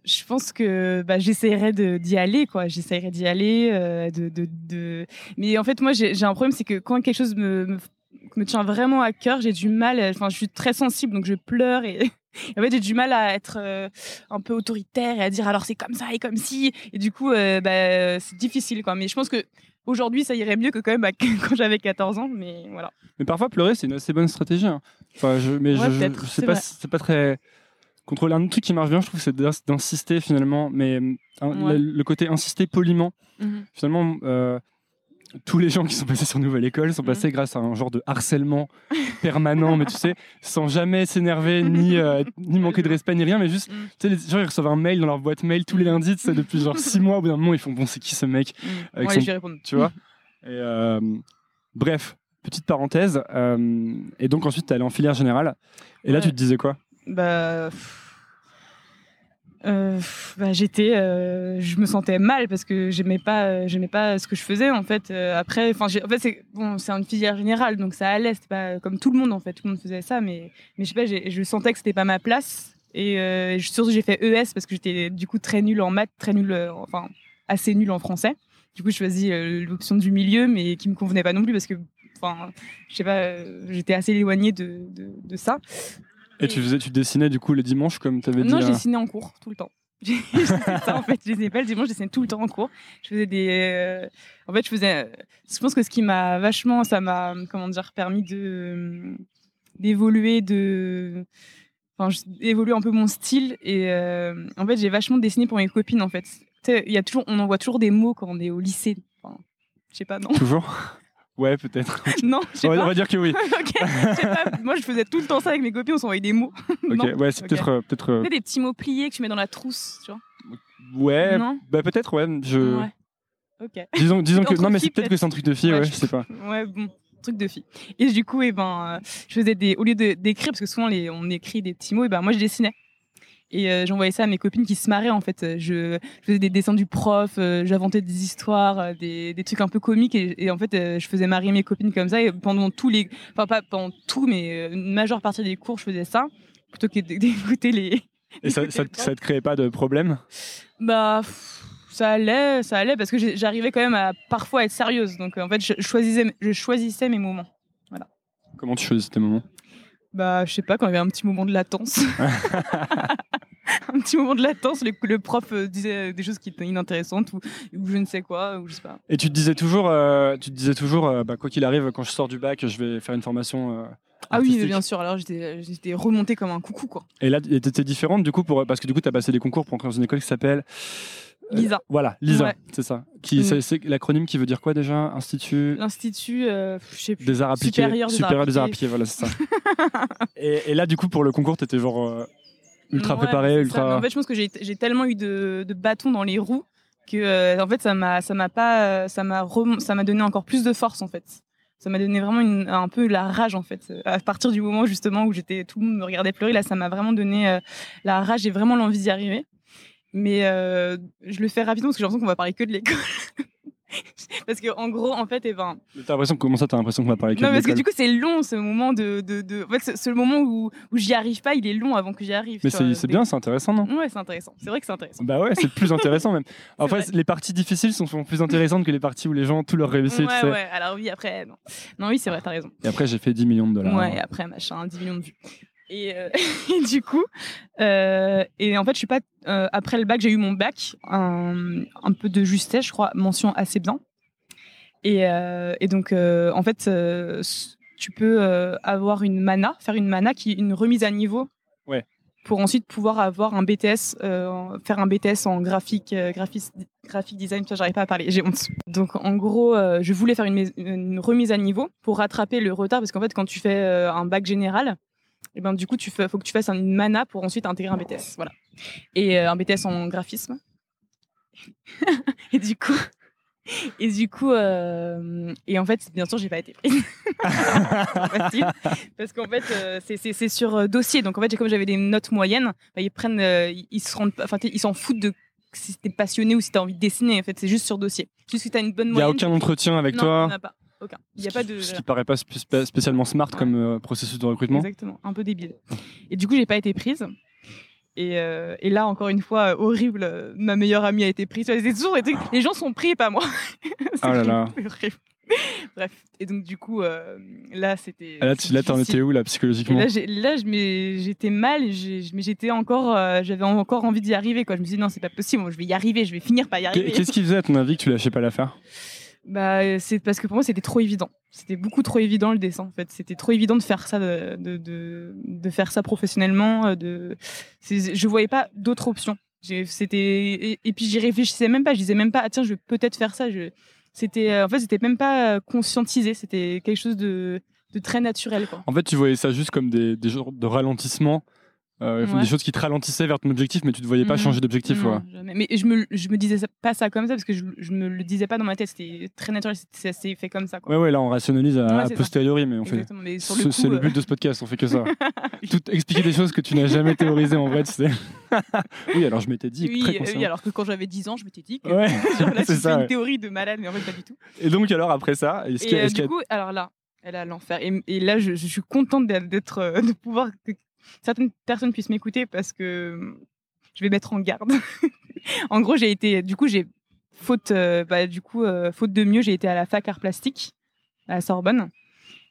je pense que bah, j'essaierai d'y aller, quoi. J'essaierai d'y aller, euh, de, de, de- Mais en fait, moi, j'ai j'ai un problème, c'est que quand quelque chose me, me, me tient vraiment à cœur, j'ai du mal. Enfin, je suis très sensible, donc je pleure et. En fait, j'ai du mal à être euh, un peu autoritaire et à dire alors c'est comme ça et comme si. Et du coup, euh, bah, c'est difficile, quoi. Mais je pense que aujourd'hui, ça irait mieux que quand même à- quand j'avais 14 ans. Mais voilà. Mais parfois, pleurer, c'est une assez bonne stratégie. hein. Enfin, je, mais Ouais, je, je, sais pas, c'est pas très. Contrôler un autre truc qui marche bien, je trouve, c'est d'ins- d'insister finalement. Mais euh, Ouais. le, le côté insister poliment, finalement, euh, tous les gens qui sont passés sur Nouvelle École sont Mhm. passés grâce à un genre de harcèlement permanent, mais tu sais, sans jamais s'énerver, ni, euh, ni manquer de respect, ni rien, mais juste, Mm. tu sais, les gens, ils reçoivent un mail dans leur boîte mail tous les lundis, tu sais, depuis genre six mois, au bout d'un moment, ils font, bon, c'est qui ce mec Avec Ouais, son- je vais répondre. tu vois. Et euh, bref, petite parenthèse. euh, et donc ensuite, tu allé en filière générale. Et là, tu te disais quoi? Bah, pff, euh, bah, j'étais euh, je me sentais mal parce que j'aimais pas euh, j'aimais pas ce que je faisais en fait. Après enfin en fait c'est bon c'est une filière générale donc ça allait c'était pas comme tout le monde en fait. Tout le monde faisait ça mais mais je sais pas je sentais que c'était pas ma place. Et surtout j'ai fait ES parce que j'étais du coup très nulle en maths très nulle enfin assez nulle en français. Du coup je choisis l'option du milieu mais qui me convenait pas non plus parce que enfin je sais pas j'étais assez éloignée de, de ça Et tu faisais, tu dessinais du coup les dimanches comme tu avais dit. non, je euh, dessinais en cours tout le temps. Ça en fait, je dessinais pas le dimanche, je dessinais tout le temps en cours. Je faisais des. euh, En fait, je faisais. euh, Je pense que ce qui m'a vachement, ça m'a, comment dire, permis de d'évoluer, de. Enfin, d'évoluer un peu mon style et euh, en fait, j'ai vachement dessiné pour mes copines en fait. Tu sais, y a toujours, on envoie toujours des mots quand on est au lycée. Enfin, je sais pas, non, Toujours? Ouais, peut-être. non, On, va- on pas. va dire que oui. ok, je sais pas. Moi, je faisais tout le temps ça avec mes copines, on s'envoyait des mots. Ok, Non. ouais, c'est peut-être. euh, peut-être euh, Tu sais, des petits mots pliés que tu mets dans la trousse, tu vois. ouais, Non bah peut-être, ouais. Je... Ouais. Ok. Disons, disons que. Non, mais c'est peut-être que c'est un truc de fille, Ouais, ouais, je- sais pas. Ouais, bon. truc de fille. Et du coup, et ben, je faisais des, au lieu d'écrire, parce que souvent les, on écrit des petits mots, et ben moi je dessinais. Et euh, j'envoyais ça à mes copines qui se marraient en fait. Je, faisais des dessins du prof, euh, j'inventais des histoires, euh, des, des, trucs un peu comiques et, en fait je faisais marrer mes copines comme ça. Et pendant tous les, enfin pas pendant tout, mais une majeure partie des cours, je faisais ça plutôt que d'écouter les. Et ça, ça, ça, te créait pas de problème? Bah ça allait, ça allait parce que j'arrivais quand même à parfois être sérieuse. Donc en fait, je choisissais, je choisissais mes moments. Voilà. Comment tu choisissais tes moments? Bah, je sais pas, quand il y avait un petit moment de latence. un petit moment de latence, le, le, prof euh, disait des choses qui étaient inintéressantes ou, je ne sais quoi, ou je sais pas. Et tu te disais toujours, euh, tu te disais toujours, euh, bah, quoi qu'il arrive, quand je sors du bac, je vais faire une formation. ah oui, bien sûr. Alors j'étais remontée comme un coucou, quoi. Et là, tu étais différente du coup pour parce que du coup, tu as passé des concours pour entrer dans une école qui s'appelle Lisa. voilà, Lisa, c'est ça. Qui, mm. c'est, l'acronyme qui veut dire quoi déjà? Institut. L'Institut, je sais plus. Des arts appliqués. Supérieur des, arts appliqués. voilà, c'est ça. et, et, là, du coup, pour le concours, t'étais genre ultra préparé, ultra. En fait, je pense que j'ai tellement eu de, bâtons dans les roues que euh, en fait ça m'a ça m'a pas ça m'a ça m'a donné encore plus de force en fait. Ça m'a donné vraiment un peu la rage en fait. À partir du moment justement où j'étais tout le monde me regardait pleurer là, ça m'a vraiment donné euh, la rage et vraiment l'envie d'y arriver. Mais euh, je le fais rapidement parce que j'ai l'impression qu'on va parler que de l'école. parce que en gros, en fait, et eh ben. T'as l'impression comment ça T'as l'impression qu'on va parler Non, parce que du coup, c'est long ce moment de, de, de... En fait, ce moment où, où j'y arrive pas, il est long avant que j'y arrive. Mais c'est bien, c'est intéressant, non? Ouais, c'est intéressant. C'est vrai que c'est intéressant. Bah ouais, c'est plus intéressant même. En fait, les parties difficiles sont souvent plus intéressantes que les parties où les gens tout leur réussissent. Ouais, ouais. Alors oui, après, non. Non, oui, c'est vrai, t'as raison. Et après, j'ai fait 10 millions de dollars. Ouais, et après, machin, 10 millions de vues. Euh, et, du coup, euh, et en fait, je suis pas. Euh, après le bac, j'ai eu mon bac, un, un, peu de justesse, je crois, mention assez bien. Euh, et, donc, euh, en fait, euh, tu peux avoir une mana, faire une mana qui est une remise à niveau. Ouais. Pour ensuite pouvoir avoir un BTS, faire un BTS en graphique, graphique design. Ça, j'arrive pas à parler, j'ai honte. Donc, en gros, je voulais faire une, remise à niveau pour rattraper le retard parce qu'en fait, quand tu fais un bac général, et eh ben, du coup, il faut que tu fasses une mana pour ensuite intégrer un BTS. Voilà. Et un BTS en graphisme. et du coup, et du coup, euh, et en fait, bien sûr, j'ai pas été prise. parce qu'en fait, euh, c'est sur euh, dossier. Donc en fait, comme j'avais des notes moyennes, bah, ils prennent, ils se rendent, enfin, ils s'en foutent de si t'es passionné ou si t'as envie de dessiner. En fait, c'est juste sur dossier. Juste que t'as une bonne moyenne. Il y a aucun entretien avec non, toi. N'y a pas. Aucun. Il y a pas de. Ce qui paraît pas spécialement smart comme processus de recrutement. Exactement, un peu débile. Et du coup, j'ai pas été prise. Euh, et, là, encore une fois, euh, horrible, euh, ma meilleure amie a été prise. C'est toujours les gens sont pris, pas moi. oh là là. Bref. Et donc, du coup, là, c'était. Ah, là, tu, là, t'en étais où, là, psychologiquement? Là, j'étais mal, mais j'étais encore. J'avais encore envie d'y arriver, quoi. Je me disais, non, c'est pas possible, je vais y arriver, je vais finir par y arriver. Qu'est-ce qui faisait, à ton avis, que tu lâchais pas l'affaire? Bah, c'est parce que pour moi, c'était trop évident. C'était beaucoup trop évident le dessin, en fait. C'était trop évident de faire ça, de, de, de, faire ça professionnellement. Euh, de... Je voyais pas d'autres options. C'était et, puis j'y réfléchissais même pas. Je disais même pas, ah, tiens, je vais peut-être faire ça. C'était, euh, en fait, c'était même pas conscientisé. C'était quelque chose de, de très naturel. Quoi. En fait, tu voyais ça juste comme des, des genres de ralentissement euh, des choses qui te ralentissaient vers ton objectif, mais tu ne voyais pas mhm. changer d'objectif. Mais je me, je me disais pas ça comme ça parce que je, je me le disais pas dans ma tête. C'était très naturel, c'est fait comme ça. Quoi. Ouais, ouais, là on rationalise à, posteriori, mais on fait. C'est le, but de ce podcast, on fait que ça. Tout, expliquer des choses que tu n'as jamais théorisées en vrai. oui, alors je m'étais dit. Oui, oui, alors que quand j'avais 10 ans, je m'étais dit que ouais, c'est une théorie de malade, mais en fait pas du tout. Et donc, alors après ça, est-ce euh, du coup, alors là, elle a l'enfer. Et, et, là, je, je suis contente d'être, euh, de pouvoir certaines personnes puissent m'écouter parce que je vais mettre en garde. en gros, j'ai été, du coup, j'ai faute, euh, bah, du coup, euh, faute de mieux, j'ai été à la fac art plastique à la Sorbonne,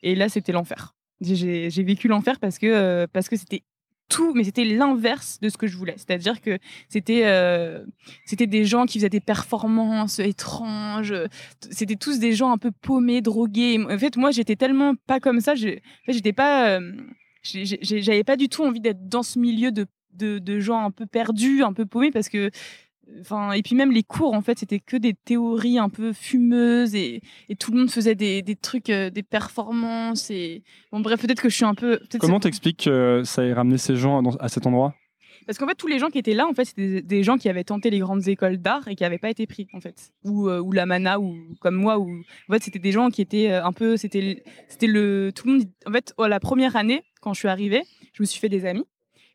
et là, c'était l'enfer. J'ai vécu l'enfer parce que euh, parce que c'était tout, mais c'était l'inverse de ce que je voulais. C'est-à-dire que c'était c'était des gens qui faisaient des performances étranges. C'était tous des gens un peu paumés, drogués. En fait, moi, j'étais tellement pas comme ça. Je, en fait, j'étais pas j'avais pas du tout envie d'être dans ce milieu de, de, gens un peu perdus, un peu paumés, parce que Enfin, et puis même les cours, en fait, c'était que des théories un peu fumeuses et, et tout le monde faisait des, des trucs, euh, des performances. Et bon, bref, peut-être que je suis un peu. Comment t'expliques que ça ait ramené ces gens à cet endroit? Parce qu'en fait, tous les gens qui étaient là, en fait, c'était des, gens qui avaient tenté les grandes écoles d'art et qui n'avaient pas été pris, en fait. Ou, euh, ou la mana, ou comme moi, ou en fait, c'était des gens qui étaient euh, un peu, c'était, c'était le, tout le monde. En fait, la première année, quand je suis arrivée, je me suis fait des amis.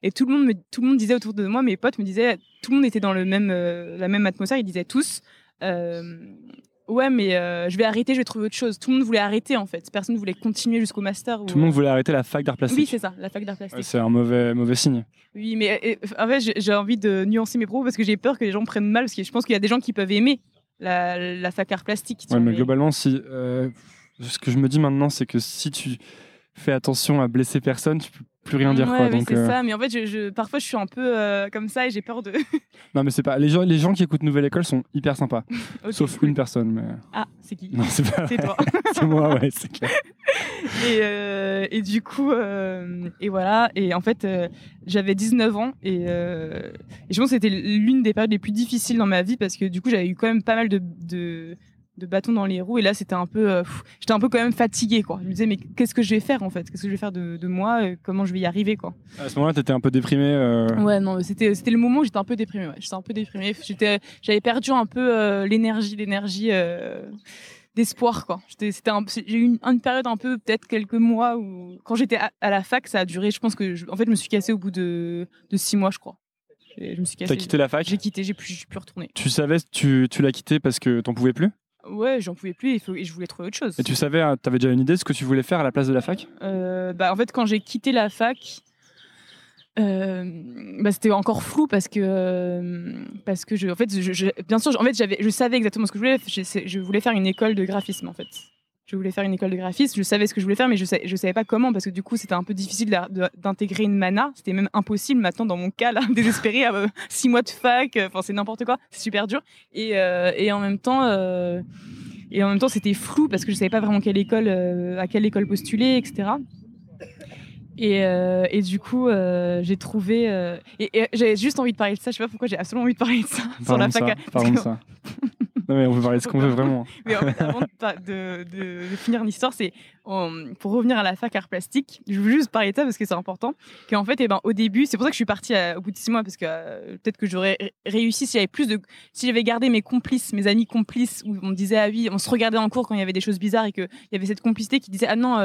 Et tout le monde, me, tout le monde disait autour de moi, mes potes me disaient, tout le monde était dans le même, euh, la même atmosphère. Ils disaient tous, euh, ouais, mais euh, je vais arrêter, je vais trouver autre chose. Tout le monde voulait arrêter en fait. Personne ne voulait continuer jusqu'au master. Tout le monde voulait arrêter la fac d'art plastique. Oui, c'est ça, la fac d'art plastique. C'est un mauvais, mauvais signe. Oui, mais et, en fait, j'ai- envie de nuancer mes propos parce que j'ai peur que les gens prennent mal parce que je pense qu'il y a des gens qui peuvent aimer la, la fac art plastique. Ouais, mais globalement, si, ce que je me dis maintenant, c'est que si tu fais attention à blesser personne, tu peux plus rien dire. Ouais, quoi. c'est euh, ça. Mais en fait, je, je- parfois, je suis un peu euh, comme ça et j'ai peur de. Non, mais c'est pas. Les gens, les gens qui écoutent Nouvelle École sont hyper sympas. Sauf cool. une personne. Mais... Ah, c'est qui? Non, c'est pas. C'est toi. c'est moi, ouais, c'est clair. et, euh, et du coup, euh, et voilà. Et en fait, euh, j'avais 19 ans et, euh, et je pense que c'était l'une des périodes les plus difficiles dans ma vie parce que du coup, j'avais eu quand même pas mal de, de, de bâtons dans les roues. Et là, c'était un peu, euh, j'étais un peu quand même fatiguée, quoi. Je me disais, mais qu'est-ce que je vais faire en fait? Qu'est-ce que je vais faire de, de moi? Euh, Comment je vais y arriver, quoi? À ce moment-là, t'étais un peu déprimé. euh, Ouais, non, c'était c'était le moment où j'étais un peu déprimée. Ouais. J'étais un peu déprimée. J'étais, j'avais perdu un peu euh, l'énergie, l'énergie d'espoir, quoi. J'étais, c'était j'ai eu une, une période un peu, peut-être quelques mois où, quand j'étais à, à la fac, ça a duré. Je pense que, je- en fait, je me suis cassée au bout de, de six mois, je crois. Je me suis cassée. T'as quitté la fac? J'ai quitté. J'ai plus, j'ai plus retourné. Tu savais, tu, tu l'as quitté parce que t'en pouvais plus? Ouais, j'en pouvais plus. Et, je voulais trouver autre chose. Et tu savais, hein, t'avais déjà une idée de ce que tu voulais faire à la place de la fac? Euh, bah, en fait, quand j'ai quitté la fac, euh, bah, c'était encore flou parce que, euh, parce que je, en fait, je, je- bien sûr, en fait, je savais exactement ce que je voulais. Je voulais faire une école de graphisme, en fait. Je voulais faire une école de graphisme. Je savais ce que je voulais faire, mais je je savais pas comment parce que du coup, c'était un peu difficile d'intégrer une mana. C'était même impossible maintenant dans mon cas là, désespéré, à euh, six mois de fac. euh, Enfin, c'est n'importe quoi. C'est super dur. Et, euh, en même temps. et en même temps, c'était flou parce que je savais pas vraiment quelle école, à quelle école postuler, etc. Et, euh, et du coup, euh, j'ai trouvé. euh, et et j'avais juste envie de parler de ça. Je sais pas pourquoi j'ai absolument envie de parler de ça sur la fac. ça. Parlons de ça. Non, mais on peut parler de ce qu'on veut vraiment. mais en fait, avant de, finir l'histoire, c'est pour revenir à la fac art plastique. Je veux juste parler de ça parce que c'est important. Qu'en fait, eh ben, au début, c'est pour ça que je suis partie à- au bout de six mois parce que euh, peut-être que j'aurais ré- réussi si j'avais plus de, si j'avais gardé mes complices, mes amis complices, où on me disait ah oui, on se regardait en cours quand il y avait des choses bizarres et qu'il y avait cette complicité qui disait ah non,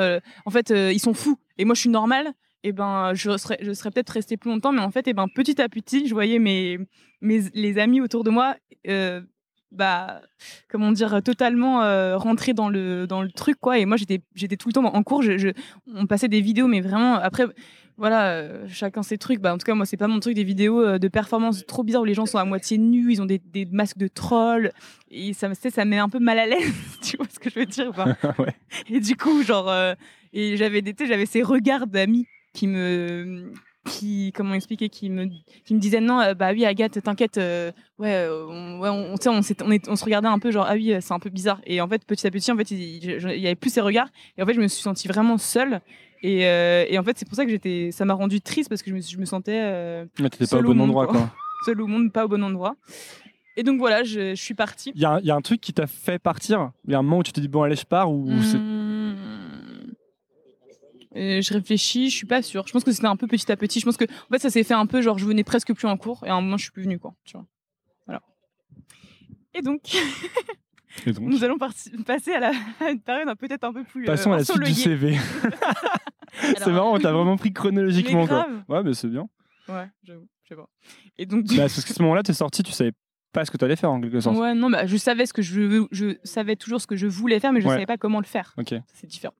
en fait, ils sont fous et moi je suis normale. Et ben, je serais, je serais peut-être restée plus longtemps, mais en fait, et ben, petit à petit, je voyais mes, mes les amis autour de moi. euh, bah comment dire totalement euh, rentrer dans le dans le truc quoi et moi j'étais j'étais tout le temps en cours je, je- on passait des vidéos mais vraiment après voilà euh, chacun ses trucs bah en tout cas moi c'est pas mon truc des vidéos euh, de performance trop bizarres où les gens sont à moitié nus ils ont des, des masques de troll et ça me ça me met un peu mal à l'aise tu vois ce que je veux dire Ouais. et du coup genre et j'avais des j'avais ces regards d'amis qui me qui comment expliquer qui me qui me disaient non euh, bah oui Agathe t'inquiète euh, ouais euh, on, ouais, on, on, s'est- on, est- on se regardait un peu genre ah oui c'est un peu bizarre et en fait petit à petit en fait il, il- y avait plus ces regards et en fait je me suis sentie vraiment seule et, euh, et en fait c'est pour ça que j'étais ça m'a rendu triste parce que je me, je me sentais euh, Mais t'étais pas au bon monde, endroit, quoi. quoi. seule au monde pas au bon endroit et donc voilà je, je suis partie Il y, a un- il y a un truc qui t'a fait partir? Il y a un moment où tu te dis, bon, allez, je pars ou Mmh. Euh, je réfléchis, je suis pas sûre. Je pense que c'était un peu petit à petit. Je pense que en fait ça s'est fait un peu genre je venais presque plus en cours et à un moment je suis plus venue quoi. Tu vois. Voilà. Et donc Et donc nous allons passer à, la, à une période peut-être un peu plus. euh, Passons à la suite du. CV. c'est marrant, on t'a vraiment pris chronologiquement, quoi. Ouais, mais c'est bien. Ouais, j'avoue, je sais pas. Et donc Bah, parce qu'à ce moment-là, t'es sorti, tu savais pas ce que t'allais faire en quelque sorte. ouais non bah je savais ce que je veux- je savais toujours ce que je voulais faire mais je Ouais. savais pas comment le faire. Ok. c'est différent.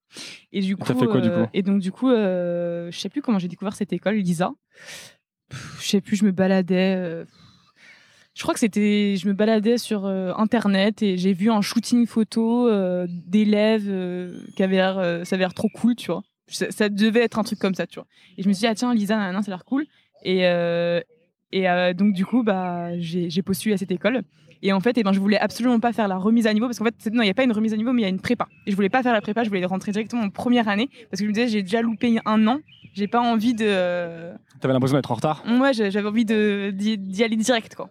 Et du coup, fait quoi, du euh, coup? et donc du coup, euh, je sais plus comment j'ai découvert cette école, Lisa. Je sais plus, je me baladais. euh, je crois que c'était, je me baladais sur euh, internet et j'ai vu un shooting photo euh, d'élèves euh, qui avait l'air, ça avait l'air trop cool, tu vois. Ça, ça devait être un truc comme ça, tu vois. Et je me suis dit ah tiens Lisa, nanana, ça a l'air cool. Et et euh, donc du coup bah j'ai postulé à cette école. Et en fait, eh ben, je voulais absolument pas faire la remise à niveau parce qu'en fait, non, il n'y a pas une remise à niveau, mais il y a une prépa. Et je voulais pas faire la prépa, je voulais rentrer directement en première année parce que je me disais, j'ai déjà loupé un an, j'ai pas envie de. T'avais l'impression d'être en retard. Moi, j'avais envie de- d'y aller direct, quoi.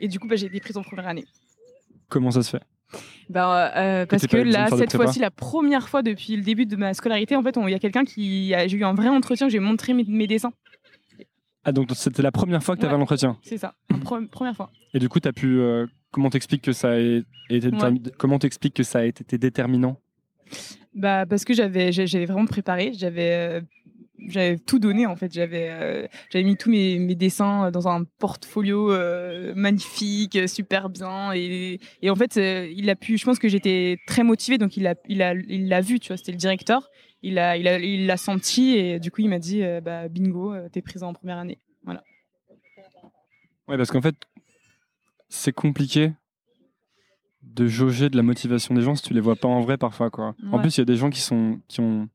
Et du coup, bah, j'ai été prise en première année. Comment ça se fait? Bah, euh, parce que là, cette fois-ci, la première fois depuis le début de ma scolarité, en fait, il y a quelqu'un qui. J'ai eu un vrai entretien, j'ai montré mes, mes dessins. Ah, donc c'était la première fois que tu avais Ouais. un entretien. C'est ça, première fois. Et du coup, tu as pu. euh, comment t'expliques que ça a été Ouais. comment t'expliques que ça a été déterminant? Bah parce que j'avais vraiment préparé, j'avais euh, j'avais tout donné en fait, j'avais euh, j'avais mis tous mes, mes dessins dans un portfolio euh, magnifique, euh, super bien et, et en fait euh, il a pu je pense que j'étais très motivée donc il a il a il l'a vu, tu vois, c'était le directeur. Il a il a il l'a senti et du coup il m'a dit euh, bah bingo, euh, t'es prise en première année. Ouais, parce qu'en fait, c'est compliqué de jauger de la motivation des gens si tu les vois pas en vrai parfois. Quoi. En plus, il y a des gens qui, sont, qui ont.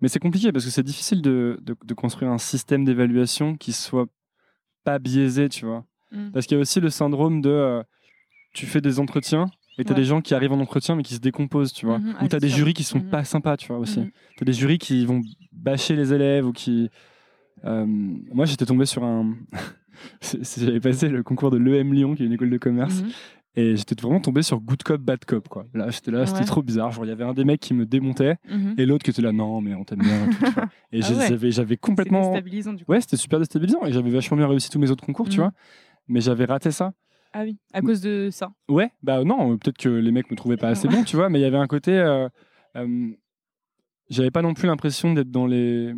Mais c'est compliqué parce que c'est difficile de, de, de construire un système d'évaluation qui soit pas biaisé, tu vois. Mm. Parce qu'il y a aussi le syndrome de. euh, tu fais des entretiens et tu as Ouais. des gens qui arrivent en entretien mais qui se décomposent, tu vois. Mhm. Ou tu as c'est des jurys qui sont Mhm. pas sympas, tu vois, aussi. Mhm. Tu as des jurys qui vont bâcher les élèves ou qui. euh, moi, j'étais tombé sur un. J'avais passé le concours de l'EM Lyon, qui est une école de commerce, Mhm. Et j'étais vraiment tombé sur good cop, bad cop. Quoi. Là, j'étais là, c'était Ouais. trop bizarre. Genre, il y avait un des mecs qui me démontait Mhm. et l'autre qui était là, non, mais on t'aime bien. et tout. Et Ah ouais. j'avais, complètement. déstabilisant du coup. Ouais, c'était super déstabilisant et j'avais vachement bien réussi tous mes autres concours, tu Mhm. vois. Mais j'avais raté ça. Ah oui, à cause de ça. Ouais, bah non, peut-être que les mecs me trouvaient pas assez bon, tu vois, mais il y avait un côté. euh, euh, J'avais pas non plus l'impression d'être dans les.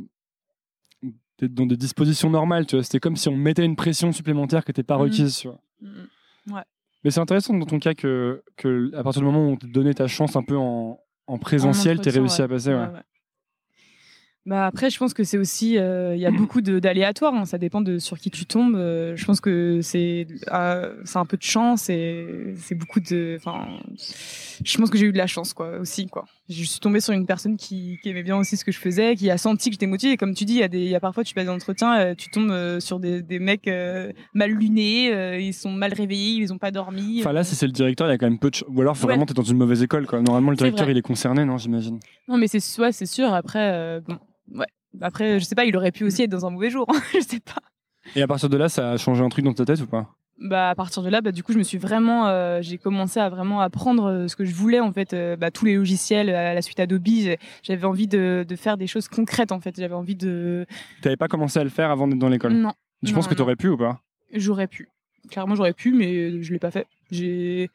d'être dans des dispositions normales, tu vois. C'était comme si on mettait une pression supplémentaire qui n'était pas Mhm. requise, tu vois. Mhm. Mais c'est intéressant dans ton cas que, que, à partir du moment où on te donnait ta chance un peu en, en présentiel, En tu entretien, réussi ouais. à passer, ouais. Ouais, ouais. Bah après, je pense que c'est aussi, euh, il y a beaucoup d'aléatoires. hein. Ça dépend de sur qui tu tombes. Euh, je pense que c'est, euh, c'est un peu de chance et c'est beaucoup de. Enfin, je pense que j'ai eu de la chance, quoi, aussi, quoi. Je suis tombée sur une personne qui, qui aimait bien aussi ce que je faisais, qui a senti que j'étais motivée. Et comme tu dis, il y a des, il y a parfois tu passes des entretiens, euh, tu tombes euh, sur des, des mecs euh, mal lunés, euh, ils sont mal réveillés, ils ont pas dormi. Enfin là, si c'est le directeur, il y a quand même peu de Ou alors, Ouais. vraiment, t'es dans une mauvaise école, quoi. Normalement, le directeur, il est concerné, non, j'imagine? Non, mais c'est ouais, c'est sûr. Après, euh, bon, ouais. Après, je sais pas, il aurait pu aussi être dans un mauvais jour. je sais pas. Et à partir de là, ça a changé un truc dans ta tête ou pas? Bah, à partir de là, bah, du coup, je me suis vraiment, euh, j'ai commencé à vraiment apprendre euh, ce que je voulais en fait, euh, bah, tous les logiciels à la suite Adobe. J'avais envie de, de faire des choses concrètes en fait. J'avais envie de. T'avais pas commencé à le faire avant d'être dans l'école? Non, non, penses que t'aurais pu ou pas? J'aurais pu. Clairement, j'aurais pu, mais je l'ai pas fait. J'ai,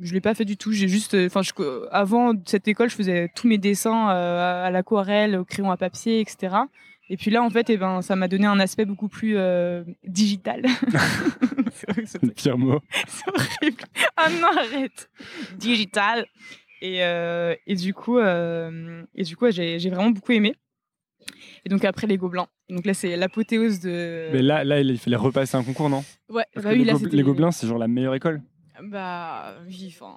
je l'ai pas fait du tout. J'ai juste, enfin, je- avant cette école, je faisais tous mes dessins euh, à l'aquarelle, au crayon à papier, etc. Et puis là, en fait, eh ben, ça m'a donné un aspect beaucoup plus euh, digital. c'est vrai que c'est Le pire mot. c'est horrible. Ah non, arrête. Digital. Et, euh, et du coup, euh, et du coup, ouais, j'ai j'ai vraiment beaucoup aimé. Et donc après les gobelins. Donc là, c'est l'apothéose de. Mais là, là, il fallait repasser un concours, non? Ouais, bah oui, là, les Gobelins, c'est genre la meilleure école. Bah, enfin.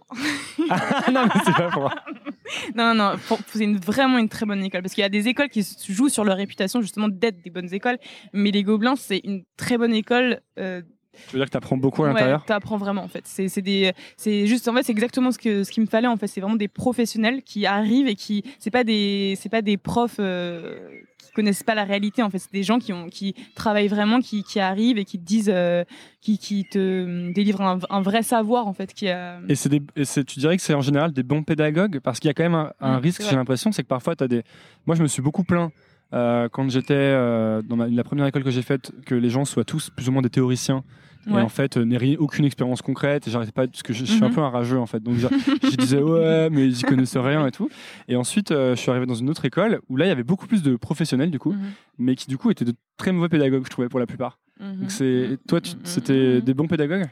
Ah, non, mais c'est pas pour. Non, non, non, c'est une- vraiment une très bonne école. Parce qu'il y a des écoles qui se jouent sur leur réputation, justement, d'être des bonnes écoles. Mais les Gobelins, c'est une très bonne école. euh, Tu veux dire que t'apprends beaucoup à Ouais, l'intérieur? t'apprends vraiment en fait. C'est c'est des, c'est juste en fait c'est exactement ce que ce qu'il me fallait en fait. C'est vraiment des professionnels qui arrivent et qui c'est pas des c'est pas des profs euh, connaissent pas la réalité en fait. C'est des gens qui ont qui travaillent vraiment, qui, qui arrivent et qui te disent euh, qui qui te euh, délivrent un, un vrai savoir en fait qui a. Et, c'est des, et c'est- tu dirais que c'est en général des bons pédagogues? Parce qu'il y a quand même un, un risque, j'ai l'impression, c'est que parfois, tu as des. Moi, je me suis beaucoup plaint euh, quand j'étais euh, dans ma- la première école que j'ai faite que les gens soient tous plus ou moins des théoriciens. Ouais. Et en fait, euh, ri- aucune expérience concrète. Et j'arrêtais pas, parce que je, je suis un Mhm. peu un rageux en fait. Donc je, disais, ouais, mais ils y connaissent rien et tout. Et ensuite, euh, je suis arrivé dans une autre école où là, il y avait beaucoup plus de professionnels du coup, Mhm. mais qui du coup étaient de très mauvais pédagogues, je trouvais, pour la plupart. Mhm. Donc c'est. Toi, c'était des bons pédagogues?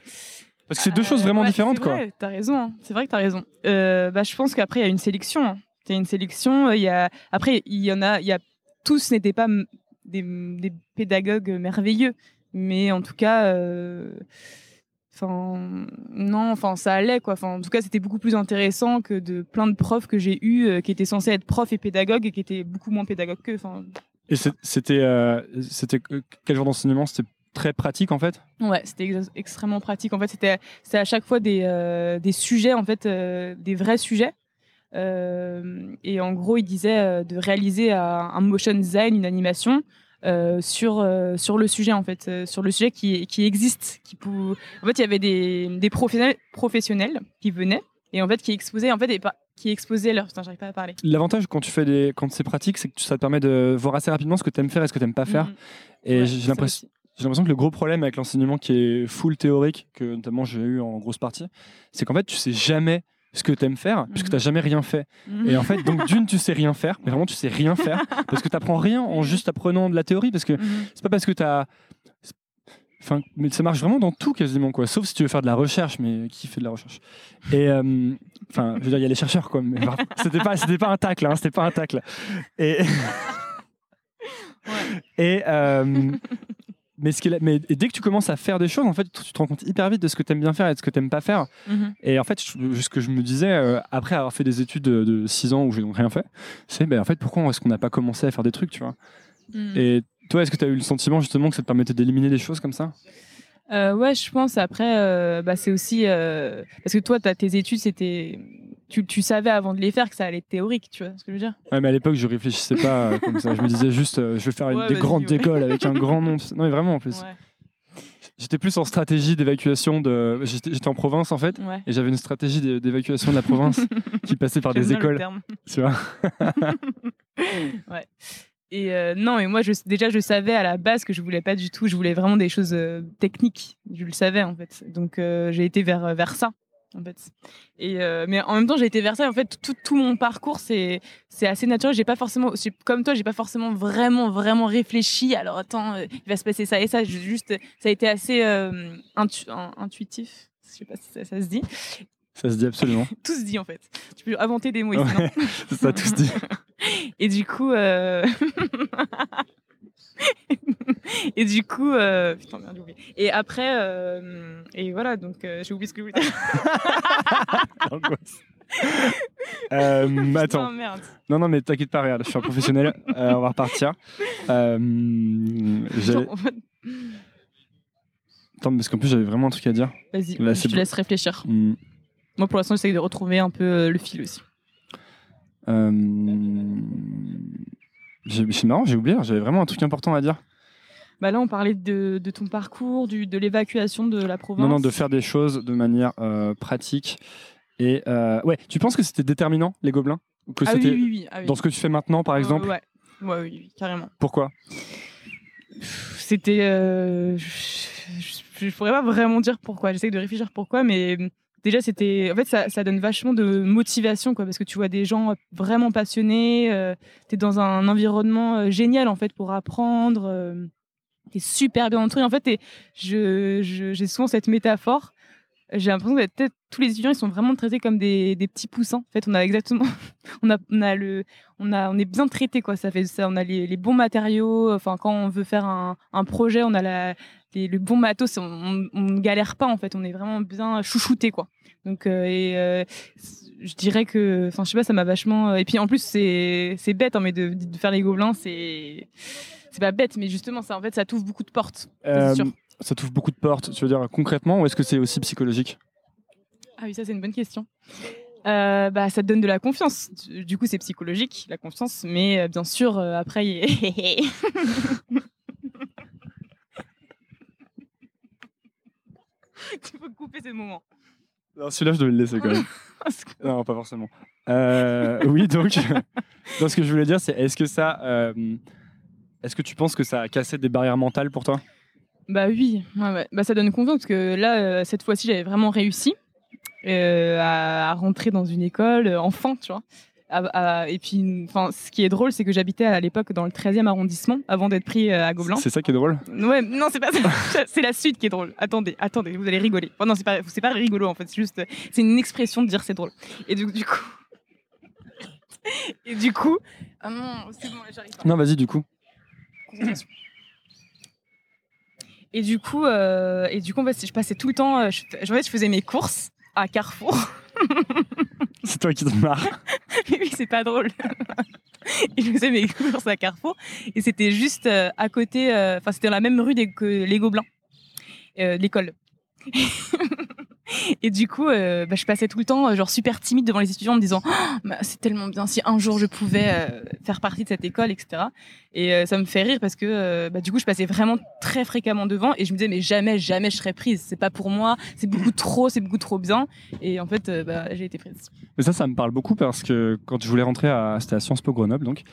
Parce que c'est deux choses vraiment Euh, ouais, différentes, c'est quoi. vrai, T'as raison. hein. C'est vrai que t'as raison. Euh, bah, je pense qu'après il y a une sélection. hein. Une sélection. Il y a après il y en a. Il y a tous n'étaient pas des pédagogues merveilleux, mais en tout cas. euh, Enfin, non, enfin, ça allait, quoi. Enfin, en tout cas, c'était beaucoup plus intéressant que de plein de profs que j'ai eus euh, qui étaient censés être profs et pédagogues et qui étaient beaucoup moins pédagogues qu'eux. Enfin, Et c'était euh, c'était euh, quel genre d'enseignement? C'était très pratique en fait? Ouais, c'était ex- extrêmement pratique. En fait, c'était à chaque fois des, euh, des sujets, en fait, euh, des vrais sujets. Et en gros, il disait de réaliser un motion design, une animation euh, sur euh, sur le sujet, en fait, euh, sur le sujet qui qui existe. Qui pou- En fait, il y avait des des professionnels professionnels qui venaient et en fait qui exposaient en fait et pas qui exposait leur. Putain, j'arrive pas à parler. L'avantage quand tu fais des, quand c'est pratique, c'est que ça te permet de voir assez rapidement ce que tu aimes faire et ce que tu n'aimes pas faire. Mhm. Et Ouais, j'ai l'impression. J'ai l'impression que le gros problème avec l'enseignement qui est full théorique, que notamment j'ai eu en grosse partie, c'est qu'en fait tu sais jamais ce que tu aimes faire puisque Mhm. tu n'as jamais rien fait. Mhm. Et en fait, donc d'une, tu sais rien faire, mais vraiment tu sais rien faire parce que tu apprends rien en juste apprenant de la théorie parce que Mhm. c'est pas parce que tu as. Enfin, mais ça marche vraiment dans tout quasiment quoi. Sauf si tu veux faire de la recherche, mais qui fait de la recherche? Et euh, enfin, je veux dire, il y a les chercheurs quoi. Mais c'était pas, c'était pas un tacle, hein, c'était pas un tacle. Et Ouais. et euh, mais ce qui est- mais et dès que tu commences à faire des choses, en fait, tu te rends compte hyper vite de ce que tu aimes bien faire et de ce que tu n'aimes pas faire. Mhm. Et en fait, je- ce que je me disais euh, après avoir fait des études de 6 ans où j'ai donc rien fait, c'est ben en fait pourquoi est-ce qu'on n'a pas commencé à faire des trucs, tu vois? Mhm. Et toi, est-ce que tu as eu le sentiment justement que ça te permettait d'éliminer des choses comme ça? Euh, ouais, je pense. Après, euh, bah, c'est aussi euh, parce que toi, as tes études, c'était, tu, tu savais avant de les faire que ça allait être théorique, tu vois ce que je veux dire? Ouais, mais à l'époque, je réfléchissais pas comme ça. Je me disais juste, je vais faire une, des grandes ouais. écoles avec un grand nom. Non, mais vraiment en plus. Ouais, J'étais plus en stratégie d'évacuation de. J'étais en province en fait. Et j'avais une stratégie d'é- d'évacuation de la province qui passait par des écoles, tu vois. ouais. Et euh, non, mais moi, déjà, je savais à la base que je voulais pas du tout. Je voulais vraiment des choses euh, techniques. Je le savais en fait. Donc, euh, j'ai été vers vers ça. En fait. Et mais en même temps, j'ai été vers ça. En fait, tout, tout mon parcours, c'est assez naturel. J'ai pas forcément, comme toi, j'ai pas forcément vraiment vraiment réfléchi. Alors attends, il va se passer ça et ça. Juste, ça a été assez intu- in- intuitif. Je sais pas si ça se dit. Ça se dit absolument. Tout se dit en fait. Tu peux inventer des mots ici. Ouais, ça, tout se dit. Et du coup, euh... et du coup, euh... putain merde, j'ai oublié. Et après, euh... et voilà, donc j'ai oublié ce que je voulais dire. Attends, merde. non, non, mais t'inquiète pas, regarde, je suis un professionnel, on va repartir. Attends, parce qu'en plus, j'avais vraiment un truc à dire. Vas-y, Là, je c'est te bon. laisse réfléchir. Hmm. Moi, pour l'instant, j'essaie de retrouver un peu euh, le fil aussi. Euh, C'est marrant, j'ai oublié, j'avais vraiment un truc important à dire. Bah là, on parlait de, de ton parcours, du, de l'évacuation de la province. Non, non, de faire des choses de manière euh, pratique. Et euh, ouais, tu penses que c'était déterminant, les gobelins? Que Ah oui, oui, oui. ah oui. dans ce que tu fais maintenant, par Euh, exemple? ouais. ouais, oui, oui, carrément. Pourquoi? C'était. euh, je, je, je pourrais pas vraiment dire pourquoi. J'essaie de réfléchir pourquoi, mais euh, déjà, c'était. En fait, ça, donne vachement de motivation, quoi, parce que tu vois des gens vraiment passionnés. euh, T'es dans un environnement euh, génial, en fait, pour apprendre. euh, T'es super bien entouré. En fait, t'es- je- j'ai souvent cette métaphore. J'ai l'impression que tous les étudiants ils sont vraiment traités comme des, des petits poussins. En fait, on a exactement, on a, on a le, on a, on est bien traité quoi. Ça fait ça, on a les, les bons matériaux. Enfin, quand on veut faire un, un projet, on a la, les, le bon matos. On, on, on ne galère pas en fait. On est vraiment bien chouchouté quoi. Donc, euh, et euh, je dirais que, enfin, je sais pas, ça m'a vachement. Et puis en plus, c'est, c'est bête, hein, mais de, de faire les gobelins, c'est, c'est pas bête, mais justement, ça, en fait, ça t'ouvre beaucoup de portes. Euh, sûr. Ça t'ouvre beaucoup de portes, tu veux dire concrètement, ou est-ce que c'est aussi psychologique? Ah oui, ça c'est une bonne question. Euh, bah, ça te donne de la confiance. Du du coup, c'est psychologique, la confiance, mais euh, bien sûr, euh, après, il y a- tu peux couper ce moment. Non, celui-là, je devais le laisser quand même. non, pas forcément. Euh, oui, donc, donc, ce que je voulais dire, c'est est-ce que ça. euh, est-ce que tu penses que ça a cassé des barrières mentales pour toi? Bah oui, ouais, ouais. Bah, ça donne confiance parce que là, euh, cette fois-ci, j'avais vraiment réussi euh, à, à rentrer dans une école, enfin, tu vois. Et puis, enfin, ce qui est drôle, c'est que j'habitais à l'époque dans le 13e arrondissement avant d'être pris euh, à Gobelin. C'est ça qui est drôle Ouais, non, c'est pas ça. c'est la suite qui est drôle. Attendez, attendez, vous allez rigoler. Non, c'est pas, c'est pas rigolo en fait. C'est juste, c'est une expression de dire c'est drôle. Et du, du coup, et du coup, ah non, c'est bon, j'arrive pas. Non, vas-y, du coup. Et du coup, euh, et du coup, en fait, je passais tout le temps. euh, Je, en fait, je faisais mes courses à Carrefour. C'est toi qui te marres. Mais oui, c'est pas drôle. et je faisais mes courses à Carrefour et c'était juste euh, à côté, euh, enfin c'était dans la même rue que les Gobelins, euh, l'école. et du coup, bah, je passais tout le temps genre super timide devant les étudiants en me disant bah, c'est tellement bien si un jour je pouvais faire partie de cette école, etc. Et euh, ça me fait rire parce que euh, bah, du coup, je passais vraiment très fréquemment devant et je me disais mais jamais, jamais je serais prise. C'est pas pour moi, c'est beaucoup trop, c'est beaucoup trop bien. Et en fait, euh, bah, j'ai été prise. Mais ça, ça me parle beaucoup parce que quand je voulais rentrer à, c'était à Sciences Po Grenoble, donc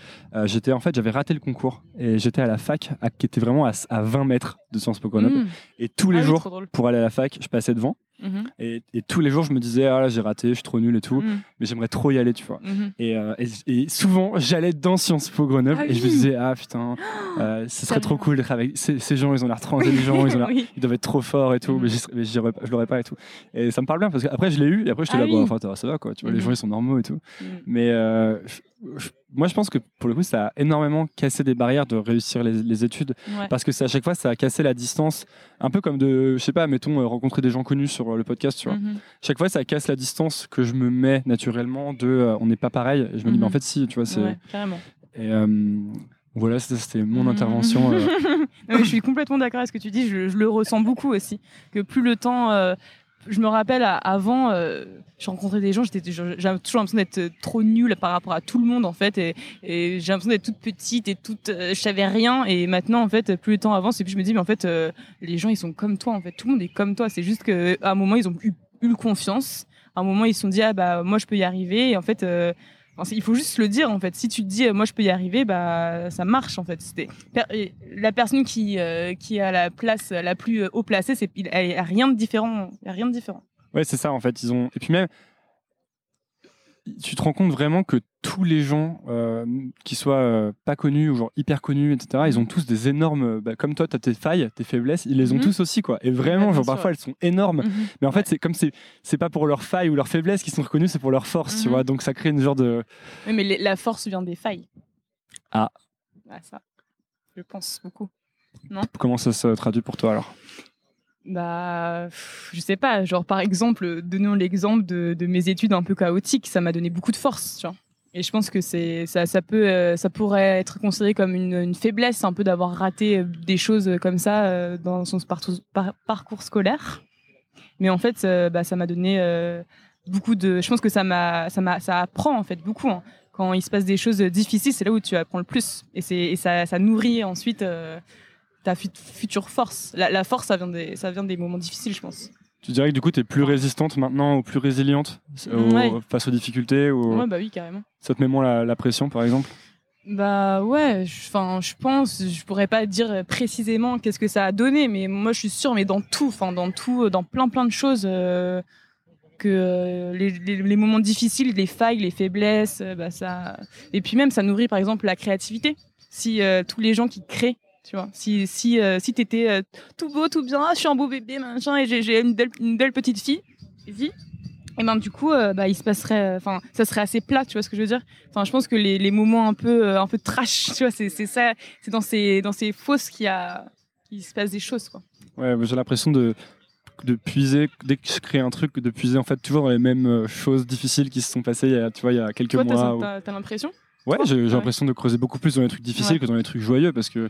j'étais en fait, j'avais raté le concours et j'étais à la fac à- qui était vraiment à, à 20 mètres de Sciences Po Grenoble. Mmh. Et tous les Ah jours, pour aller à la fac, je passais devant Mhm. et, et tous les jours, je me disais ah là j'ai raté, je suis trop nul et tout, Mhm. mais j'aimerais trop y aller, tu vois. Et, et- et souvent, j'allais dans Sciences Po Grenoble Ah et je me disais ah putain, euh, ce serait trop cool d'être avec ces, ces gens, ils ont l'air trop intelligents, ils ont l'air Oui. ils doivent être trop forts et tout, Mhm. mais, j'y serais- mais j'y aurais pas- je l'aurais pas et tout. Et ça me parle bien parce qu'après je l'ai eu et après j'étais Ah là, bon, oui. enfin, ça va quoi, tu vois, les Mhm. gens ils sont normaux et tout. Mhm. Mais euh, je- je- moi je pense que pour le coup ça a énormément cassé des barrières de réussir les, les études Ouais. parce que c'est à chaque fois ça a cassé la distance, un peu comme de, je sais pas, mettons euh, rencontrer des gens connus sur euh, le podcast, tu vois. Mhm. Chaque fois ça casse la distance que je me mets naturellement de euh, on n'est pas pareil. Et je me dis, Mhm. mais en fait si, tu vois, c'est. Ouais, carrément. Et euh, voilà, c'était mon Mhm. intervention. euh. Non, je suis complètement d'accord avec ce que tu dis. Je, je le ressens beaucoup aussi. Que plus le temps, euh, je me rappelle avant, euh, je rencontrais des gens, j'avais toujours l'impression d'être trop nulle par rapport à tout le monde en fait, et, et j'ai l'impression d'être toute petite et toute, euh, je savais rien. Et maintenant en fait, plus le temps avance, et plus je me dis mais en fait, euh, les gens ils sont comme toi en fait, tout le monde est comme toi. C'est juste que à un moment ils ont eu, eu confiance. À un moment ils se sont dit ah bah moi je peux y arriver. Et en fait. Euh, il faut juste le dire en fait. Si tu te dis euh, moi je peux y arriver, bah ça marche en fait. C'était et la personne qui euh, qui a la place la plus euh, haut placée, c'est il a rien de différent. Il a rien de différent. Ouais, c'est ça en fait. Ils ont et puis même, tu te rends compte vraiment que tous les gens, euh, qui soient euh, pas connus ou genre hyper connus, etc., ils ont tous des énormes. bah, comme toi, tu as tes failles, tes faiblesses, ils les ont Mhm. tous aussi quoi. Et vraiment, bien genre parfois ouais. elles sont énormes. Mais en fait, c'est comme c'est c'est pas pour leurs failles ou leurs faiblesses qu'ils sont reconnus, c'est pour leur force, tu Mhm. vois. Donc ça crée une genre de. Oui, mais la force vient des failles. Ah. Ah, ça. Je pense beaucoup. Comment ça se traduit pour toi alors? Bah, je sais pas. Genre par exemple, donnons l'exemple de, mes études un peu chaotiques, ça m'a donné beaucoup de force, tu vois. Et je pense que c'est ça, ça peut, euh, ça pourrait être considéré comme une, faiblesse un peu d'avoir raté euh, des choses comme ça euh, dans son parcours scolaire. Mais en fait, bah, ça m'a donné beaucoup de. Je pense que ça m'a, ça m'a, ça apprend en fait beaucoup. hein. Quand il se passe des choses difficiles, c'est là où tu apprends le plus. Et c'est, ça, ça nourrit ensuite ta fut- future force. La, la force, ça vient des, ça vient des moments difficiles, je pense. Tu dirais que du coup, tu es plus résistante maintenant ou plus résiliente Ouais. face aux difficultés ou Ouais, bah oui, carrément. ça te met moins la, la pression par exemple? Bah ouais, enfin, je pense, je pourrais pas dire précisément qu'est-ce que ça a donné, mais moi je suis sûre, mais dans tout, enfin dans tout, dans plein plein de choses, euh, que euh, les, les- les moments difficiles, les failles, les faiblesses, euh, bah ça, et puis même ça nourrit par exemple la créativité. Si tous les gens qui créent, tu vois, si si euh, si t'étais euh, tout beau, tout bien, je suis un beau bébé, machin, et j'ai- une belle une belle petite fille, vie. Et ben du coup, euh, bah il se passerait, enfin ça serait assez plat, tu vois ce que je veux dire Enfin, je pense que les, les moments un peu, euh, un peu trash, tu vois, c'est ça, c'est dans ces, dans ces fosses qu'il y a, qu'il se passe des choses, quoi. Ouais, j'ai l'impression de, de puiser, dès que je crée un truc, de puiser en fait toujours dans les mêmes euh, choses difficiles qui se sont passées il y a, tu vois, il y a quelques Toi, mois. ou- t'as, t'as l'impression? Ouais, j'ai j'ai Ouais. l'impression de creuser beaucoup plus dans les trucs difficiles Ouais. que dans les trucs joyeux parce que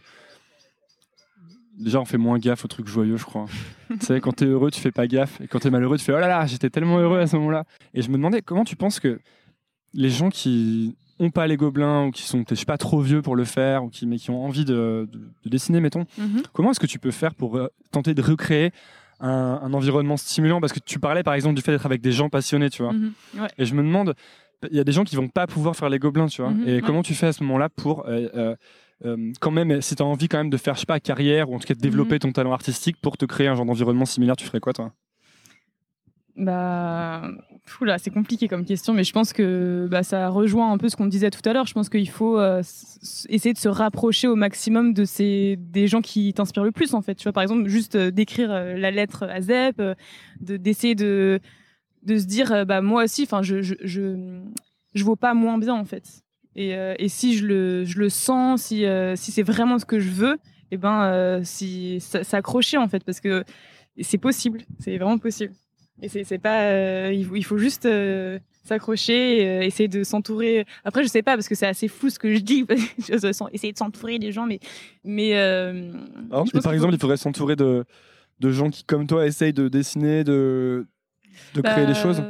déjà on fait moins gaffe aux trucs joyeux, je crois. tu sais, quand t'es heureux, tu fais pas gaffe et quand t'es malheureux, tu fais oh là là, j'étais tellement heureux à ce moment-là. Et je me demandais comment tu penses que les gens qui ont pas les gobelins ou qui sont, je sais pas, trop vieux pour le faire ou qui, mais qui ont envie de, de- de dessiner, mettons, comment est-ce que tu peux faire pour euh, tenter de recréer un, un environnement stimulant? Parce que tu parlais par exemple du fait d'être avec des gens passionnés, tu vois. Mhm. Ouais. Et je me demande, il y a des gens qui vont pas pouvoir faire les gobelins, tu vois. Mhm, et ouais. comment tu fais à ce moment-là pour, euh, euh, euh, quand même, si tu as envie quand même de faire, je sais pas, carrière ou en tout cas de développer Mhm. ton talent artistique pour te créer un genre d'environnement similaire, tu ferais quoi, toi? Bah, fou là, c'est compliqué comme question, mais je pense que bah, ça rejoint un peu ce qu'on disait tout à l'heure. Je pense qu'il faut euh, essayer de se rapprocher au maximum de ces des gens qui t'inspirent le plus, en fait. Tu vois, par exemple, juste euh, d'écrire euh, la lettre à Zep, de d'essayer de de se dire, bah moi aussi, enfin, je, je je je vaux pas moins bien, en fait. Et, euh, et si je le je le sens, si euh, si c'est vraiment ce que je veux, et ben euh, si s'accrocher en fait, parce que c'est possible, c'est vraiment possible. Et c'est pas, il, faut, il faut juste s'accrocher, euh, essayer de s'entourer. Après, je sais pas parce que c'est assez fou ce que je dis. Essayer de s'entourer des gens, mais mais euh, Par exemple, faut- il faudrait s'entourer de, de gens qui, comme toi, essayent de dessiner, de de créer des Bah, choses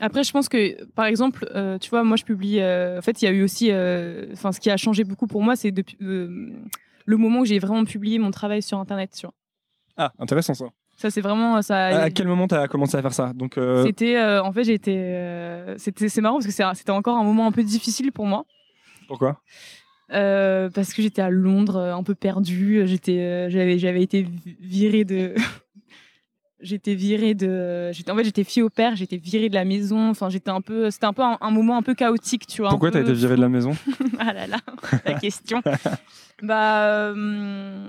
Après, je pense que, par exemple, euh, tu vois, moi, je publie. euh, en fait, il y a eu aussi. euh, Enfin, ce qui a changé beaucoup pour moi, c'est depuis le moment où j'ai vraiment publié mon travail sur Internet. Tu vois. Ah, intéressant ça. Ça, c'est vraiment ça. À, quel moment tu as commencé à faire ça? Donc, C'était, en fait, j'ai été. c'était, c'est marrant parce que c'était encore un moment un peu difficile pour moi. pourquoi? Parce que j'étais à Londres, un peu perdue. J'étais, j'avais, j'avais été vi- virée de. J'étais virée de. J'étais, en fait, j'étais fille au père. J'étais virée de la maison. Enfin, j'étais un peu. C'était un peu un, un moment un peu chaotique, tu vois. Pourquoi tu as peu été viré de la maison? Ah là là, la question. bah, euh,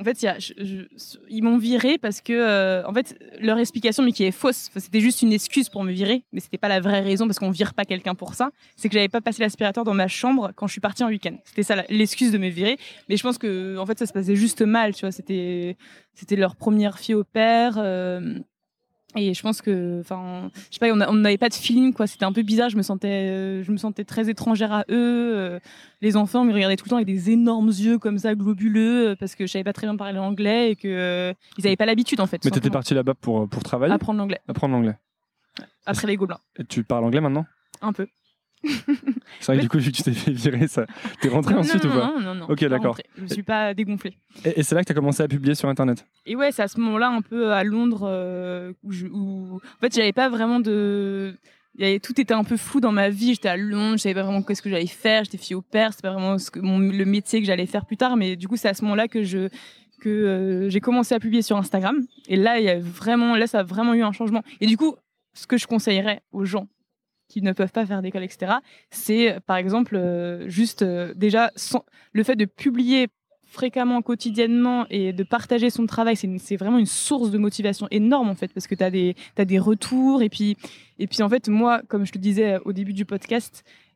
en fait, y a- je- je- ils m'ont viré parce que, euh, en fait, leur explication, mais qui est fausse, c'était juste une excuse pour me virer, mais c'était pas la vraie raison parce qu'on vire pas quelqu'un pour ça. C'est que j'avais pas passé l'aspirateur dans ma chambre quand je suis partie en week-end. C'était ça l'excuse de me virer. Mais je pense que, en fait, ça se passait juste mal, tu vois. C'était, c'était leur première fille au père. euh, et je pense que, enfin, je sais pas, on n'avait pas de feeling, quoi. C'était un peu bizarre. Je me sentais, euh, je me sentais très étrangère à eux. euh, les enfants me regardaient tout le temps avec des énormes yeux comme ça, globuleux, euh, parce que je savais pas très bien parler anglais et que euh, ils avaient pas l'habitude en fait. Mais tu étais simplement, parti là-bas pour, pour travailler? Apprendre l'anglais Apprendre l'anglais. après les gobelins, Et tu parles anglais maintenant? Un peu. C'est vrai que du coup, vu que tu t'es fait virer, ça... t'es rentré non, ensuite non, ou pas non, non, non, Ok, d'accord. Je me suis pas dégonflée. Et, et c'est là que tu as commencé à publier sur Internet Et ouais, c'est à ce moment-là, un peu à Londres, euh, où, je- où- en fait, j'avais pas vraiment de. il y avait- tout était un peu flou dans ma vie. J'étais à Londres, je savais pas vraiment qu'est-ce que j'allais faire. J'étais fille au père, c'est pas vraiment ce que, mon, le métier que j'allais faire plus tard. Mais du coup, c'est à ce moment-là que je que euh, j'ai commencé à publier sur Instagram. Et là, il y a vraiment, là, ça a vraiment eu un changement. Et du coup, ce que je conseillerais aux gens qui ne peuvent pas faire d'école, etc., c'est par exemple euh, juste euh, déjà le fait de publier fréquemment, quotidiennement et de partager son travail, c'est vraiment une source de motivation énorme en fait, parce que tu as des, retours. Et puis, et puis en fait, moi, comme je te disais au début du podcast, euh,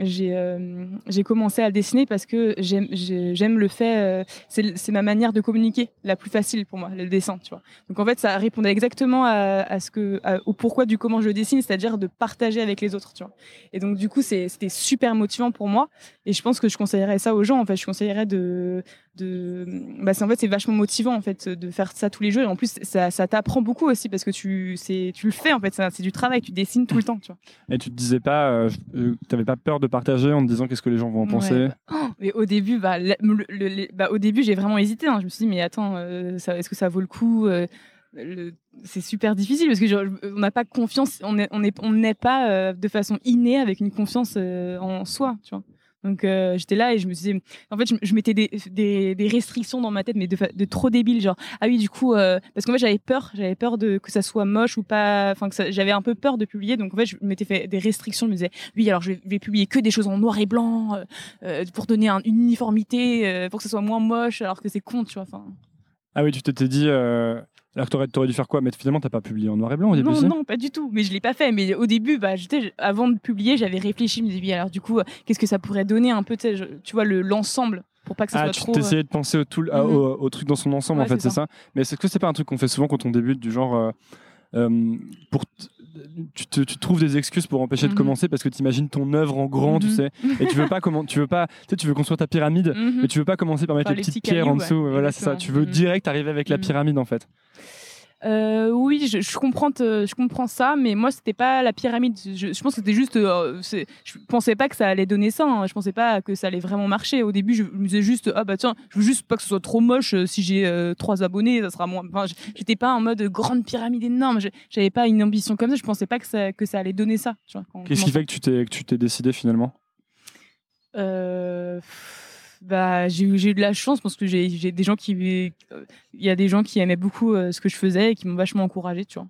j'ai euh, j'ai commencé à dessiner parce que j'aime j'ai- j'aime le fait, euh, c'est ma manière de communiquer la plus facile pour moi, le dessin, tu vois. Donc en fait, ça répondait exactement à, ce que, à- au pourquoi du comment je dessine, c'est-à-dire de partager avec les autres, tu vois. Et donc du coup, c'était super motivant pour moi. Et je pense que je conseillerais ça aux gens. En fait, je conseillerais de, de, bah, c'est en fait c'est vachement motivant en fait de faire ça tous les jours. Et en plus, ça, ça t'apprend beaucoup aussi parce que tu, c'est, tu le fais en fait. C'est du travail. Tu dessines tout le temps, tu vois. Et tu te disais pas, euh, euh, t'avais pas peur de partager en te disant qu'est-ce que les gens vont en penser Mais au début, bah, le- le- le- bah, au début, j'ai vraiment hésité. hein. Je me suis dit, mais attends, euh, est-ce que ça vaut le coup Euh, c'est super difficile parce que on n'a pas confiance, on est, on n'est pas de façon innée avec une confiance en soi, tu vois. Donc euh, j'étais là et je me disais, en fait, je, je mettais des, des, des restrictions dans ma tête, mais de, de trop débile, genre ah oui, du coup, euh, parce qu'en fait j'avais peur, j'avais peur de que ça soit moche ou pas, enfin que j'avais un peu peur de publier, donc en fait je m'étais fait des restrictions, je me disais oui, alors je vais, je vais publier que des choses en noir et blanc euh, euh, pour donner un- une uniformité, euh, pour que ça soit moins moche, alors que c'est con, tu vois. Enfin, Ah oui, tu t'étais dit, euh, alors que t'aurais, dû faire quoi? Mais finalement, t'as pas publié en noir et blanc au début non, non, pas du tout. Mais je l'ai pas fait. Mais au début, bah, avant de publier, j'avais réfléchi. Je me disais, oui, alors du coup, euh, qu'est-ce que ça pourrait donner un peu, tu sais, je- tu vois, le, l'ensemble, pour pas que ça Ah, soit tu trop. t'essayais de penser au, tout, à- Mhm. au, au truc dans son ensemble, Ouais, en fait, c'est ça. Mais est-ce que c'est pas un truc qu'on fait souvent quand on débute, du genre, euh, euh, pour tu, te, tu trouves des excuses pour empêcher de Mhm. commencer parce que tu imagines ton œuvre en grand, tu Mhm. sais, et tu veux pas comment, tu veux pas, tu sais, tu veux construire ta pyramide. Mhm. Mais tu veux pas commencer par mettre Par les les petites pierres en dessous, ouais, voilà, c'est ça. Tu veux direct arriver avec la pyramide en fait. Euh, oui, je, je comprends, te- je comprends ça, mais moi, c'était pas la pyramide. Je, je pense que c'était juste. euh, je pensais pas que ça allait donner ça. hein. Je pensais pas que ça allait vraiment marcher. Au début, je me disais juste, ah bah tiens, je veux juste pas que ce soit trop moche. euh, Si j'ai euh, trois abonnés, ça sera moins. Enfin, j'étais pas en mode grande pyramide énorme. J'avais pas une ambition comme ça. Je pensais pas que ça, que ça allait donner ça. Qu'est-ce qui fait que tu t'es que tu t'es décidé finalement? Bah, j'ai eu de la chance parce que j'ai des gens qui. euh, Il y a des gens qui aimaient beaucoup euh, ce que je faisais et qui m'ont vachement encouragé, tu vois.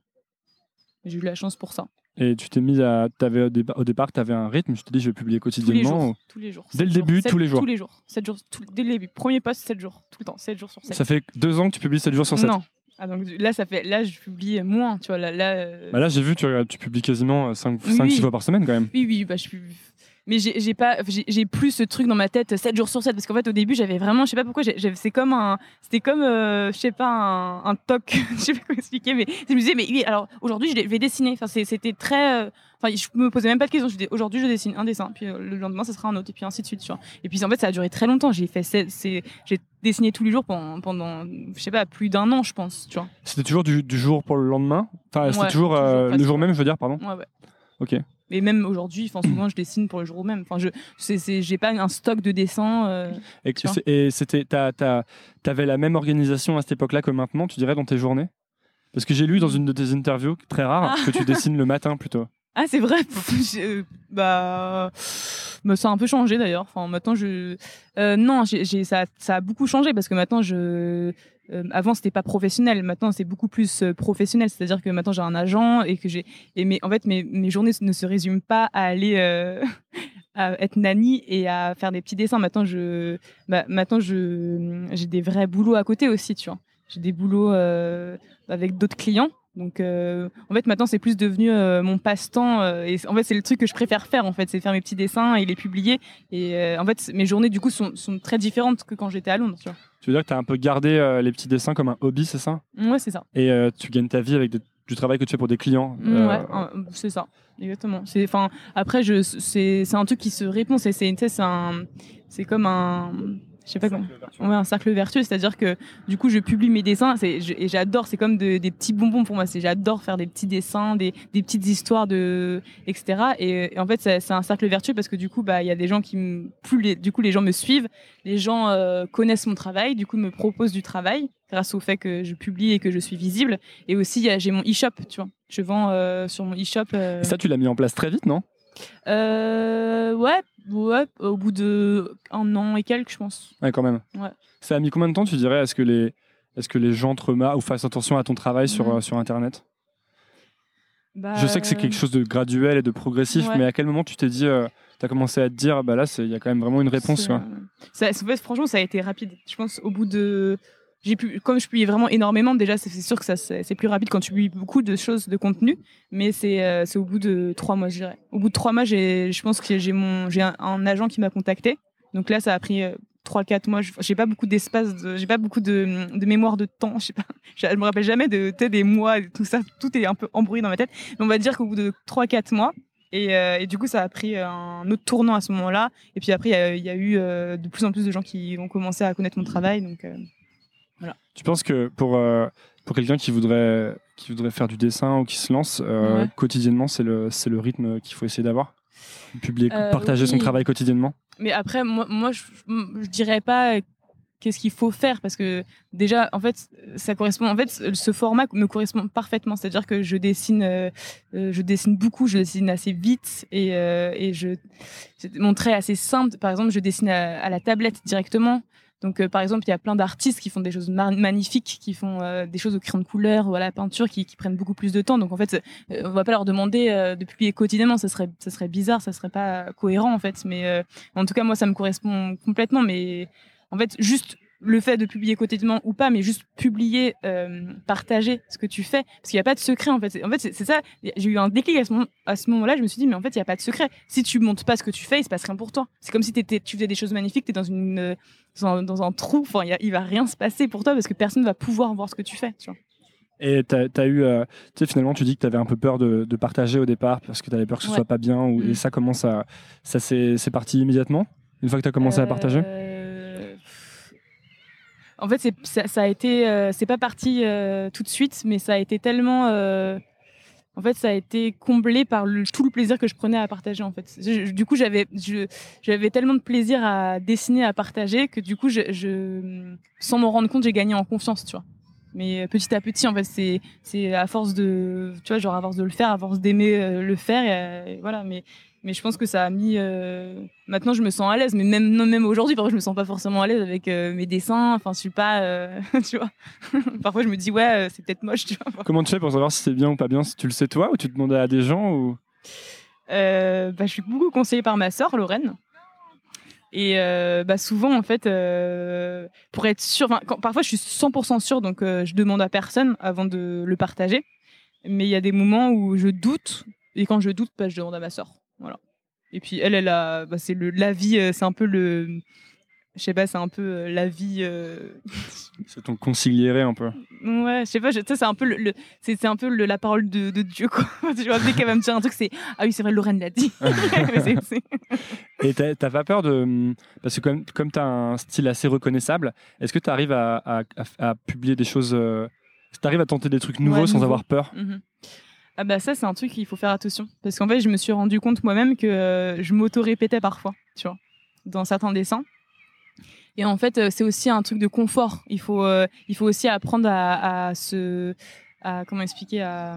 J'ai eu de la chance pour ça. Et tu t'es mis à, t'avais au, dépa- au départ, tu avais un rythme. Je te dis, je vais publier Tous les quotidiennement. jours. Tous les jours. Dès le jours, début, tous les jours. Tous les jours. 7 jours. tout- dès le début. Premier post, 7 jours. Tout le temps. 7 jours sur 7. Ça fait deux ans que tu publies 7 jours sur 7. Non. Ah, donc, là, ça fait, là, je publie moins. Tu vois, là, là, euh, Bah là, j'ai vu, tu, tu publies quasiment 5-6 Oui, oui. fois par semaine quand même. Oui, oui, bah, je, pub- mais j'ai pas j'ai plus ce truc dans ma tête 7 jours sur 7 parce qu'en fait au début j'avais vraiment je sais pas pourquoi c'est comme un c'était comme euh, je sais pas un, un toc. Je sais pas comment expliquer mais je me disais mais oui alors aujourd'hui je vais dessiner. Enfin c'était très euh, enfin je me posais même pas de questions. Je disais aujourd'hui je dessine un dessin puis euh, le lendemain ça sera un autre et puis ainsi de suite tu vois. et puis en fait ça a duré très longtemps. J'ai fait c'est j'ai dessiné tous les jours pendant pendant je sais pas plus d'un an je pense tu vois. C'était toujours du, du jour pour le lendemain? Enfin, c'était Ouais, toujours, euh, toujours, le jour même, je veux dire, pardon? ouais ouais. Ok. Et même aujourd'hui, enfin souvent je dessine pour le jour même. Enfin je, j'ai pas un stock de dessins. euh, Et, c'était, t'avais la même organisation à cette époque-là que maintenant, tu dirais, dans tes journées? Parce que j'ai lu dans une de tes interviews, très rare, Ah. que tu dessines le matin plutôt. Ah c'est vrai. Je- bah, bah, ça a un peu changé d'ailleurs. Enfin maintenant je, euh, non, j'ai- ça, ça a beaucoup changé parce que maintenant je, euh, avant c'était pas professionnel. Maintenant c'est beaucoup plus euh, professionnel. C'est-à-dire que maintenant j'ai un agent et que j'ai, mes, en fait mes, mes journées ne se résument pas à aller. euh, à être nanny et à faire des petits dessins. Maintenant, je, bah, maintenant, je, j'ai des vrais boulots à côté aussi, tu vois. J'ai des boulots euh, avec d'autres clients. Donc, euh, en fait, maintenant, c'est plus devenu euh, mon passe-temps. euh, et en fait, c'est le truc que je préfère faire, en fait, c'est faire mes petits dessins et les publier. Et en fait, mes journées, du coup, sont, sont très différentes que quand j'étais à Londres, tu vois. Tu veux dire que tu as un peu gardé les petits dessins comme un hobby, c'est ça? Ouais, c'est ça. Et tu gagnes ta vie avec des- du travail que tu fais pour des clients. Mm, euh, Ouais, c'est ça, exactement. C'est, après, je, c'est, c'est un truc qui se répond. C'est, c'est un, c'est comme un, je sais pas comment. Ouais, un cercle vertueux, c'est-à-dire que du coup, je publie mes dessins c'est, je- et j'adore. C'est comme de- des petits bonbons pour moi. C'est, j'adore faire des petits dessins, des, des petites histoires de, etc. Et, et en fait, c'est, c'est un cercle vertueux parce que du coup, bah, il y a des gens qui, me- plus les, du coup, les gens me suivent, les gens euh, connaissent mon travail, du coup, me proposent du travail grâce au fait que je publie et que je suis visible. Et aussi, il y a- j'ai mon e-shop, tu vois. Je vends euh, sur mon e-shop. euh, ça, tu l'as mis en place très vite, non? Euh, ouais, ouais, au bout de un an et quelques, je pense. Ouais, quand même. Ouais. Ça a mis combien de temps, tu dirais Est-ce que les, est-ce que les gens te remarquent ou fassent attention à ton travail sur, Mhm. euh, sur Internet? Bah, Je sais que c'est quelque chose de graduel et de progressif, ouais. mais à quel moment tu t'es dit, tu as commencé à te dire, bah là, il y a quand même vraiment une réponse euh, ça- en fait, franchement, ça a été rapide. Je pense au bout de. J'ai pu, comme je publie vraiment énormément, déjà, c'est sûr que ça, c'est plus rapide quand tu publies beaucoup de choses, de contenu, mais c'est euh, au bout de trois mois, je dirais. Au bout de trois mois, je pense que j'ai mon, j'ai un, agent qui m'a contacté. Donc là, ça a pris euh, trois, quatre mois. J'ai pas beaucoup d'espace, de- j'ai pas beaucoup de, mémoire de temps. Je sais pas, je me rappelle jamais de, des mois, et tout ça. Tout est un peu embrouillé dans ma tête. Mais on va dire qu'au bout de trois, quatre mois, et, euh, du coup, ça a pris un autre tournant à ce moment-là. Et puis après, il y a- eu euh, de plus en plus de gens qui ont commencé à connaître mon travail. Euh, Tu penses que pour, euh, pour quelqu'un qui voudrait, qui voudrait faire du dessin ou qui se lance euh, Ouais. quotidiennement, c'est le, c'est le rythme qu'il faut essayer d'avoir? Publier, Euh, partager son travail quotidiennement? Mais après, moi, moi je, je dirais pas qu'est-ce qu'il faut faire parce que déjà, en fait, ça correspond. En fait, ce format me correspond parfaitement. C'est-à-dire que je dessine, euh, je dessine beaucoup, je dessine assez vite et, euh, et je, mon trait assez simple. Par exemple, je dessine à, à la tablette directement. Donc, euh, par exemple, il y a plein d'artistes qui font des choses ma- magnifiques, qui font euh, des choses au crayon de couleur ou à la peinture, qui, prennent beaucoup plus de temps. Donc, en fait, euh, on va pas leur demander euh, de publier quotidiennement. Ça serait, ça serait bizarre, ça serait pas cohérent, en fait. Mais en tout cas, moi, ça me correspond complètement. Mais en fait, juste le fait de publier quotidiennement ou pas, mais juste publier, euh, partager ce que tu fais, parce qu'il n'y a pas de secret en fait. C'est- En fait, c'est ça. J'ai eu un déclic à ce moment- à ce moment-là. je me suis dit, mais en fait, il n'y a pas de secret. Si tu montres pas ce que tu fais, il se passe rien pour toi. C'est comme si t'étais- tu faisais des choses magnifiques, tu es dans une euh, dans un, dans un trou. Enfin, il va rien se passer pour toi parce que personne va pouvoir voir ce que tu fais. Tu vois. Et tu as, eu, euh, tu sais, finalement, tu dis que tu avais un peu peur de, de partager au départ parce que tu avais peur que ce Ouais. soit pas bien. Ou, Mm. Et ça, comment ça, ça c'est parti immédiatement Une fois que tu as commencé à partager? En fait, c'est- ça, a été, euh, c'est pas parti euh, tout de suite, mais ça a été tellement, euh, en fait, ça a été comblé par tout le plaisir que je prenais à partager. En fait, du coup, j'avais, j'avais tellement de plaisir à dessiner, à partager, que du coup, je, sans m'en rendre compte, j'ai gagné en confiance, tu vois. Mais petit à petit, en fait, c'est, c'est à force de, tu vois, genre à force de le faire, à force d'aimer le faire, voilà. Mais mais je pense que ça a mis. euh, Maintenant, je me sens à l'aise, mais même, non, même aujourd'hui, parfois, je me sens pas forcément à l'aise avec euh, mes dessins. Enfin, je suis pas. euh, tu vois. parfois, je me dis, ouais, c'est peut-être moche, tu vois. Comment tu fais pour savoir si c'est bien ou pas bien? Si tu le sais toi ou tu demandes à des gens ou... Bah, je suis beaucoup conseillée par ma sœur, Lorraine. Et bah, souvent, en fait, pour être sûre, quand- parfois je suis 100% sûre, donc je demande à personne avant de le partager. Mais il y a des moments où je doute, et quand je doute, bah, je demande à ma sœur. Voilà. Et puis elle, elle a, bah, c'est le la vie, euh, c'est un peu le, je sais pas, c'est un peu euh, la vie. euh, C'est ton consigliéré un peu. Ouais, je sais pas, c'est un peu le, le- c'est, un peu le- la parole de, de Dieu quoi. tu vois, dès qu'elle va me dire un truc, c'est ah oui, c'est vrai, Lorraine l'a dit. Et t'as t'as pas peur de. Parce que comme, comme tu as un style assez reconnaissable, est-ce que tu arrives à, à- à- à publier des choses. euh, Tu arrives à tenter des trucs nouveaux Ouais, sans nouveau. avoir peur? Mhm. Ah bah ça c'est un truc qu'il faut faire attention parce qu'en fait je me suis rendu compte moi-même que euh, je m'auto-répétais parfois, tu vois, dans certains dessins. Et en fait euh, c'est aussi un truc de confort. Il faut euh, il faut aussi apprendre à, se à comment expliquer à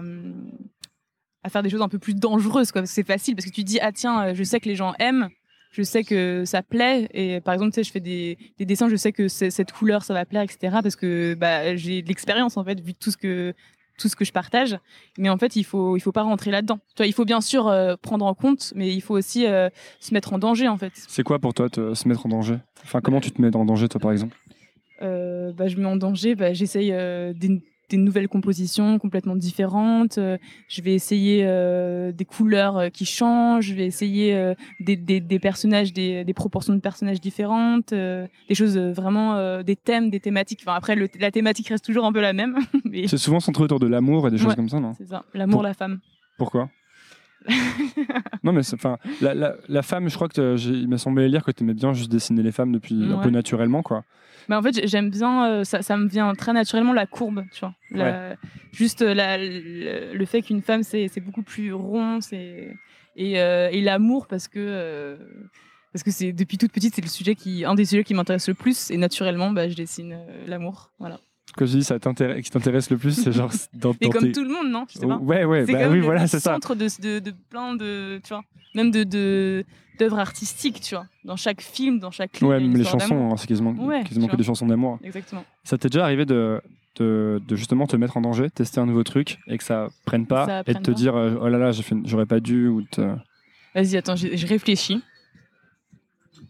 à faire des choses un peu plus dangereuses quoi. C'est facile parce que tu dis ah tiens je sais que les gens aiment je sais que ça plaît et par exemple tu sais je fais des, des dessins je sais que cette couleur ça va plaire etc parce que bah, j'ai de l'expérience en fait vu tout ce que tout ce que je partage mais en fait il faut il faut pas rentrer là-dedans. Il faut bien sûr euh, prendre en compte mais il faut aussi euh, se mettre en danger en fait. C'est quoi pour toi te, se mettre en danger? Enfin, comment tu te mets en danger, toi, par exemple? Euh, bah, je me mets en danger bah, j'essaye euh, des, nouvelles compositions complètement différentes. Euh, je vais essayer euh, des couleurs euh, qui changent. Je vais essayer euh, des, des, des personnages des, des proportions de personnages différentes euh, des choses vraiment des thèmes des thématiques. Enfin après le, la thématique reste toujours un peu la même mais C'est souvent centré autour de l'amour et des choses Ouais. comme ça, non? c'est ça. L'amour Pour- la femme. Pourquoi? Non, mais enfin, la, la, la femme, je crois que il m'a semblé lire que tu aimais bien juste dessiner les femmes depuis un peu naturellement, quoi. Mais en fait, j'ai- j'aime bien, euh, ça, ça me vient très naturellement la courbe, tu vois. La- Juste euh, le, le fait qu'une femme, c'est beaucoup plus rond, c'est et, euh, et l'amour parce que euh, parce que c'est depuis toute petite, c'est le sujet qui, un des sujets qui m'intéresse le plus et naturellement, bah, je dessine l'amour, voilà. Que je dis, ça t'intéresse, qui t'intéresse le plus, c'est genre dans, Mais dans comme tes- tout le monde, non Je sais pas. Ouais, ouais, c'est bah comme oui, le, voilà, c'est ça. centre de, de, de plein de, tu vois, même de d'œuvres artistiques, tu vois. Dans chaque film, dans chaque Ouais, même les chansons, hein, c'est quasiment, Ouais, quasiment que des chansons d'amour. Exactement. Ça t'est déjà arrivé de, de, de justement te mettre en danger, tester un nouveau truc et que ça prenne pas Ça et de te pas. dire euh, oh là là, j'aurais pas dû ou te... Vas-y, attends, je, je réfléchis.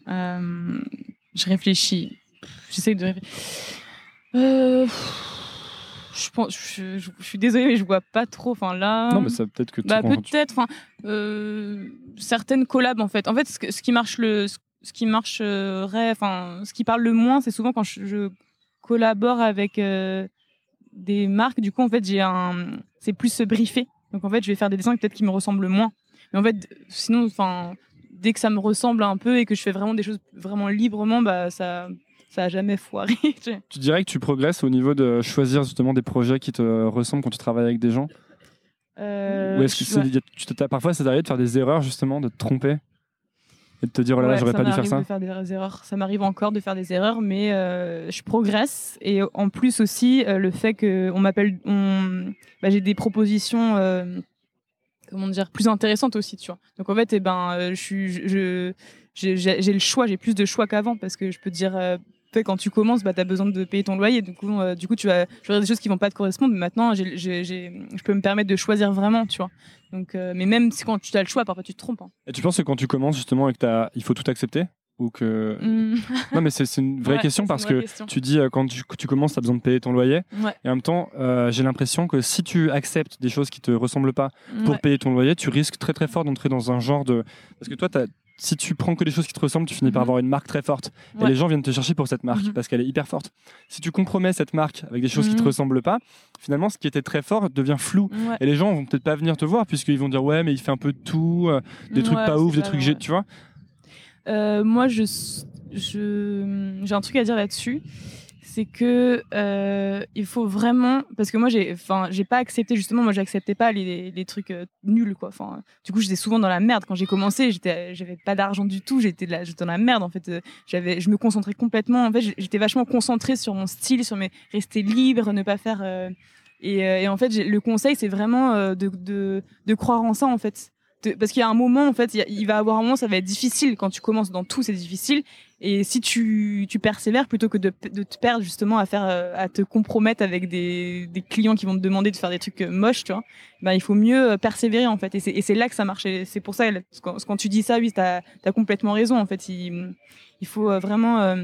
Euh, je réfléchis. J'essaie de réfléchir. Euh, je, pense, je, je- je suis désolée, mais je vois pas trop. Enfin là. Non, mais ça peut-être que Bah, peut-être. Enfin, euh, certaines collabs en fait. En fait, ce, qui marche le, ce, ce qui marcherait, enfin, ce qui parle le moins, c'est souvent quand je, collabore avec euh, des marques. Du coup, en fait, j'ai un, c'est plus se briefer. Donc en fait, je vais faire des dessins peut-être qui me ressemblent moins. Mais en fait, sinon, enfin, dès que ça me ressemble un peu et que je fais vraiment des choses vraiment librement, bah ça, ça a jamais foiré. Tu dirais que tu progresses au niveau de choisir justement des projets qui te ressemblent quand tu travailles avec des gens? Euh, Ou est-ce que ouais. tu te- parfois ça t'arrive de faire des erreurs justement, de te tromper et de te dire oh là là, Ouais, j'aurais pas dû faire ça? de faire des erreurs. Ça m'arrive encore de faire des erreurs, mais euh, je progresse. Et en plus aussi, euh, le fait que on m'appelle, on... bah, j'ai des propositions, euh, comment dire, plus intéressantes aussi, tu vois. Donc en fait, eh ben, je suis, je, je- j'ai le choix, j'ai plus de choix qu'avant parce que je peux dire. Tu quand tu commences, bah, tu as besoin de payer ton loyer. Du coup, euh, du coup tu vas choisir des choses qui vont pas te correspondre. Mais maintenant, je peux me permettre de choisir vraiment, tu vois. Donc, euh, mais même si quand tu as le choix, parfois tu te trompes. hein. Et tu penses que quand tu commences justement et que il faut tout accepter? Ou que Mm. non mais c'est une vraie Ouais, question parce vraie que question. tu dis euh, quand tu, tu commences tu as besoin de payer ton loyer Ouais. et en même temps euh, j'ai l'impression que si tu acceptes des choses qui te ressemblent pas pour Ouais. payer ton loyer tu risques très très fort d'entrer dans un genre de parce que toi t'as- si tu prends que des choses qui te ressemblent, tu finis par Mhm. avoir une marque très forte. Et les gens viennent te chercher pour cette marque Mhm. parce qu'elle est hyper forte. Si tu compromets cette marque avec des choses qui te Mhm. ressemblent pas, finalement, ce qui était très fort devient flou. Ouais. Et les gens vont peut-être pas venir te voir puisqu'ils vont dire ouais, mais il fait un peu de tout, euh, des trucs Ouais, pas ouf, des trucs, vrai. gé- tu vois. Euh, moi, je, je, j'ai un truc à dire là-dessus. C'est que euh, il faut vraiment parce que moi j'ai enfin j'ai pas accepté justement moi j'acceptais pas les, les trucs euh, nuls quoi. Enfin du coup j'étais souvent dans la merde. Quand j'ai commencé j'étais j'avais pas d'argent du tout. J'étais là j'étais dans la merde en fait. Euh, j'avais je me concentrais complètement. En fait j'étais vachement concentrée sur mon style sur mes rester libre ne pas faire euh, et, et en fait le conseil c'est vraiment de, de de croire en ça en fait. Parce qu'il y a un moment en fait il, y il va avoir un moment ça va être difficile. Quand tu commences dans tout c'est difficile et si tu, persévères plutôt que de, te perdre justement à faire euh, à te compromettre avec des, clients qui vont te demander de faire des trucs euh, moches tu vois ben il faut mieux euh, persévérer en fait et c'est là que ça marche c'est pour ça quand, quand tu dis ça oui t'as as complètement raison en fait il, faut vraiment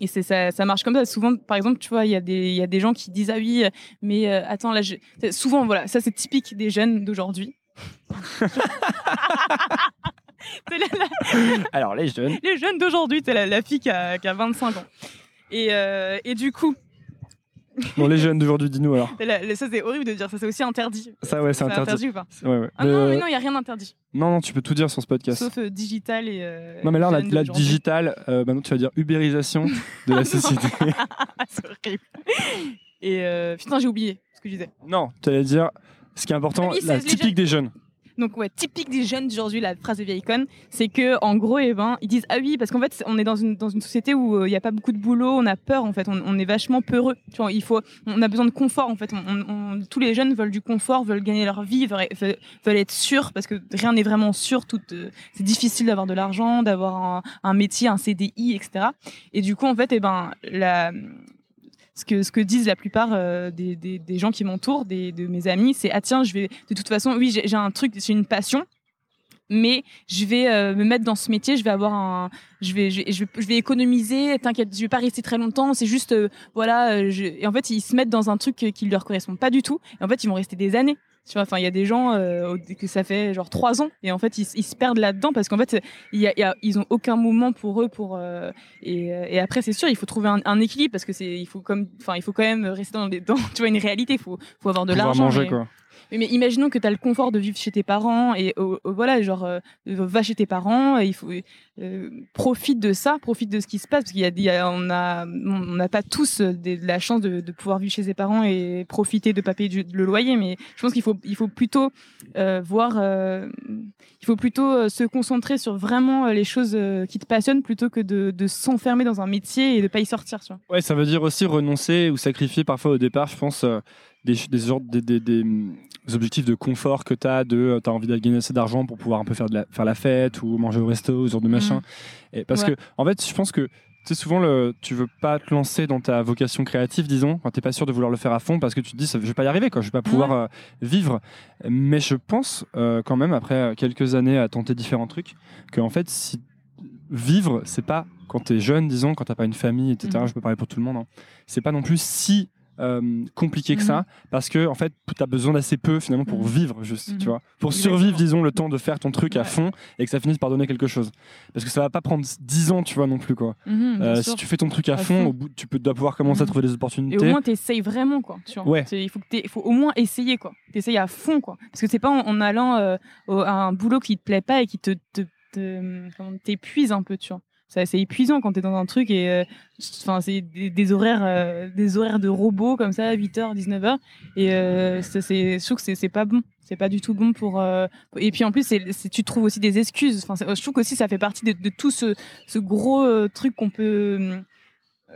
et ça, marche comme ça. Souvent, par exemple, tu vois, il y a des, gens qui disent ah oui, mais attends là, souvent voilà, ça c'est typique des jeunes d'aujourd'hui. La- la- Alors, les jeunes. les jeunes d'aujourd'hui, c'est la, la fille qui a, qui a 25 ans. Et, euh, et du coup, Bon, les jeunes d'aujourd'hui, dis-nous alors. la- la- ça c'est horrible de dire ça, c'est aussi interdit. Ça, ouais, c'est interdit. ou pas Ouais, ouais. Ah Le- non, mais non, il n'y a rien d'interdit. non, non, tu peux tout dire sur ce podcast. Sauf euh, digital et. euh, Non, mais là, on a jeunes la d'aujourd'hui. digital. euh, maintenant, tu vas dire ubérisation de la société. c'est horrible. Et euh, putain, j'ai oublié ce que je disais. non, tu allais dire ce qui est important, Ah oui, la typique jeunes. des jeunes. Donc ouais, typique des jeunes d'aujourd'hui, la phrase de vieille conne, c'est que en gros, eh ben, ils disent ah oui parce qu'en fait, on est dans une dans une société où euh, il n'y a pas beaucoup de boulot, on a peur en fait, on, est vachement peureux. Tu vois, il faut, on a besoin de confort en fait. Tous les jeunes veulent du confort, veulent gagner leur vie, veulent, être sûrs parce que rien n'est vraiment sûr. Tout, euh, c'est difficile d'avoir de l'argent, d'avoir un, un métier, un CDI, etc. Et du coup, en fait, eh ben, la ce que, ce que disent la plupart euh, des, des, gens qui m'entourent, des, de mes amis, c'est ah tiens, je vais de toute façon, oui, j'ai un truc, j'ai une passion, mais je vais euh, me mettre dans ce métier, je vais avoir un, je vais, je, je vais, économiser, t'inquiète, je vais pas rester très longtemps, c'est juste, euh, voilà, et en fait ils se mettent dans un truc qui leur correspond pas du tout, et en fait ils vont rester des années. Tu vois, enfin, il y a des gens euh, que ça fait genre trois ans et en fait ils, ils se perdent là-dedans parce qu'en fait y a, il y a- ils ont aucun moment pour eux pour euh, et, euh, et après c'est sûr il faut trouver un, un équilibre parce que c'est il faut comme enfin il faut quand même rester dans, tu vois une réalité il faut faut avoir de l'argent manger, mais- quoi. Mais, imaginons que tu as le confort de vivre chez tes parents et voilà, genre, euh, va chez tes parents, et il faut euh, profite de ça, profite de ce qui se passe parce qu'il y a, a- on n'a pas tous euh, de la chance de, pouvoir vivre chez ses parents et profiter de pas payer le loyer, mais je pense qu'il faut il faut plutôt voir, il faut plutôt se concentrer sur vraiment les choses qui te passionnent plutôt que de, de s'enfermer dans un métier et de pas y sortir, tu vois. Ouais, ça veut dire aussi renoncer ou sacrifier parfois au départ, je pense, des, des, genres- des, des- des, objectifs de confort que tu as, de tu as envie de gagner assez d'argent pour pouvoir un peu faire, de la, faire la fête ou manger au resto, ce genre de machin. Et parce Ouais. que, en fait, je pense que tu sais, souvent, le, tu veux pas te lancer dans ta vocation créative, disons, quand t'es pas sûr de vouloir le faire à fond parce que tu te dis, ça, je vais pas y arriver, quoi, je vais pas pouvoir euh, vivre. Mais je pense, euh, quand même, après quelques années à tenter différents trucs, que en fait, si vivre, c'est pas quand t'es jeune, disons, quand t'as pas une famille, etc. Mhm. Je peux parler pour tout le monde. hein, c'est pas non plus si euh, compliqué que Mhm. ça parce que en fait tu as besoin d'assez peu finalement pour Mhm. vivre juste Mhm. tu vois pour survivre disons le temps de faire ton truc à fond et que ça finisse par donner quelque chose parce que ça va pas prendre 10 ans tu vois non plus quoi Mhm, Euh, si tu fais ton truc à, fond, au bout tu peux dois pouvoir commencer à Mhm. trouver des Et opportunités au moins, t'essayes vraiment, quoi. Tu vois. Ouais. Il faut, que faut au moins essayer, quoi. T'essayes à fond, quoi. Parce que c'est pas en, en allant euh, au- à un boulot qui te plaît pas et qui te, t'épuise un peu, tu vois. C'est épuisant quand t'es dans un truc et euh, enfin c'est des, horaires euh, des horaires de robots comme ça 8h 19h et euh, c'est je trouve que c'est pas bon. C'est pas du tout bon pour euh, et puis en plus tu trouves aussi des excuses. Enfin je trouve qu'aussi ça fait partie de, tout ce gros truc qu'on peut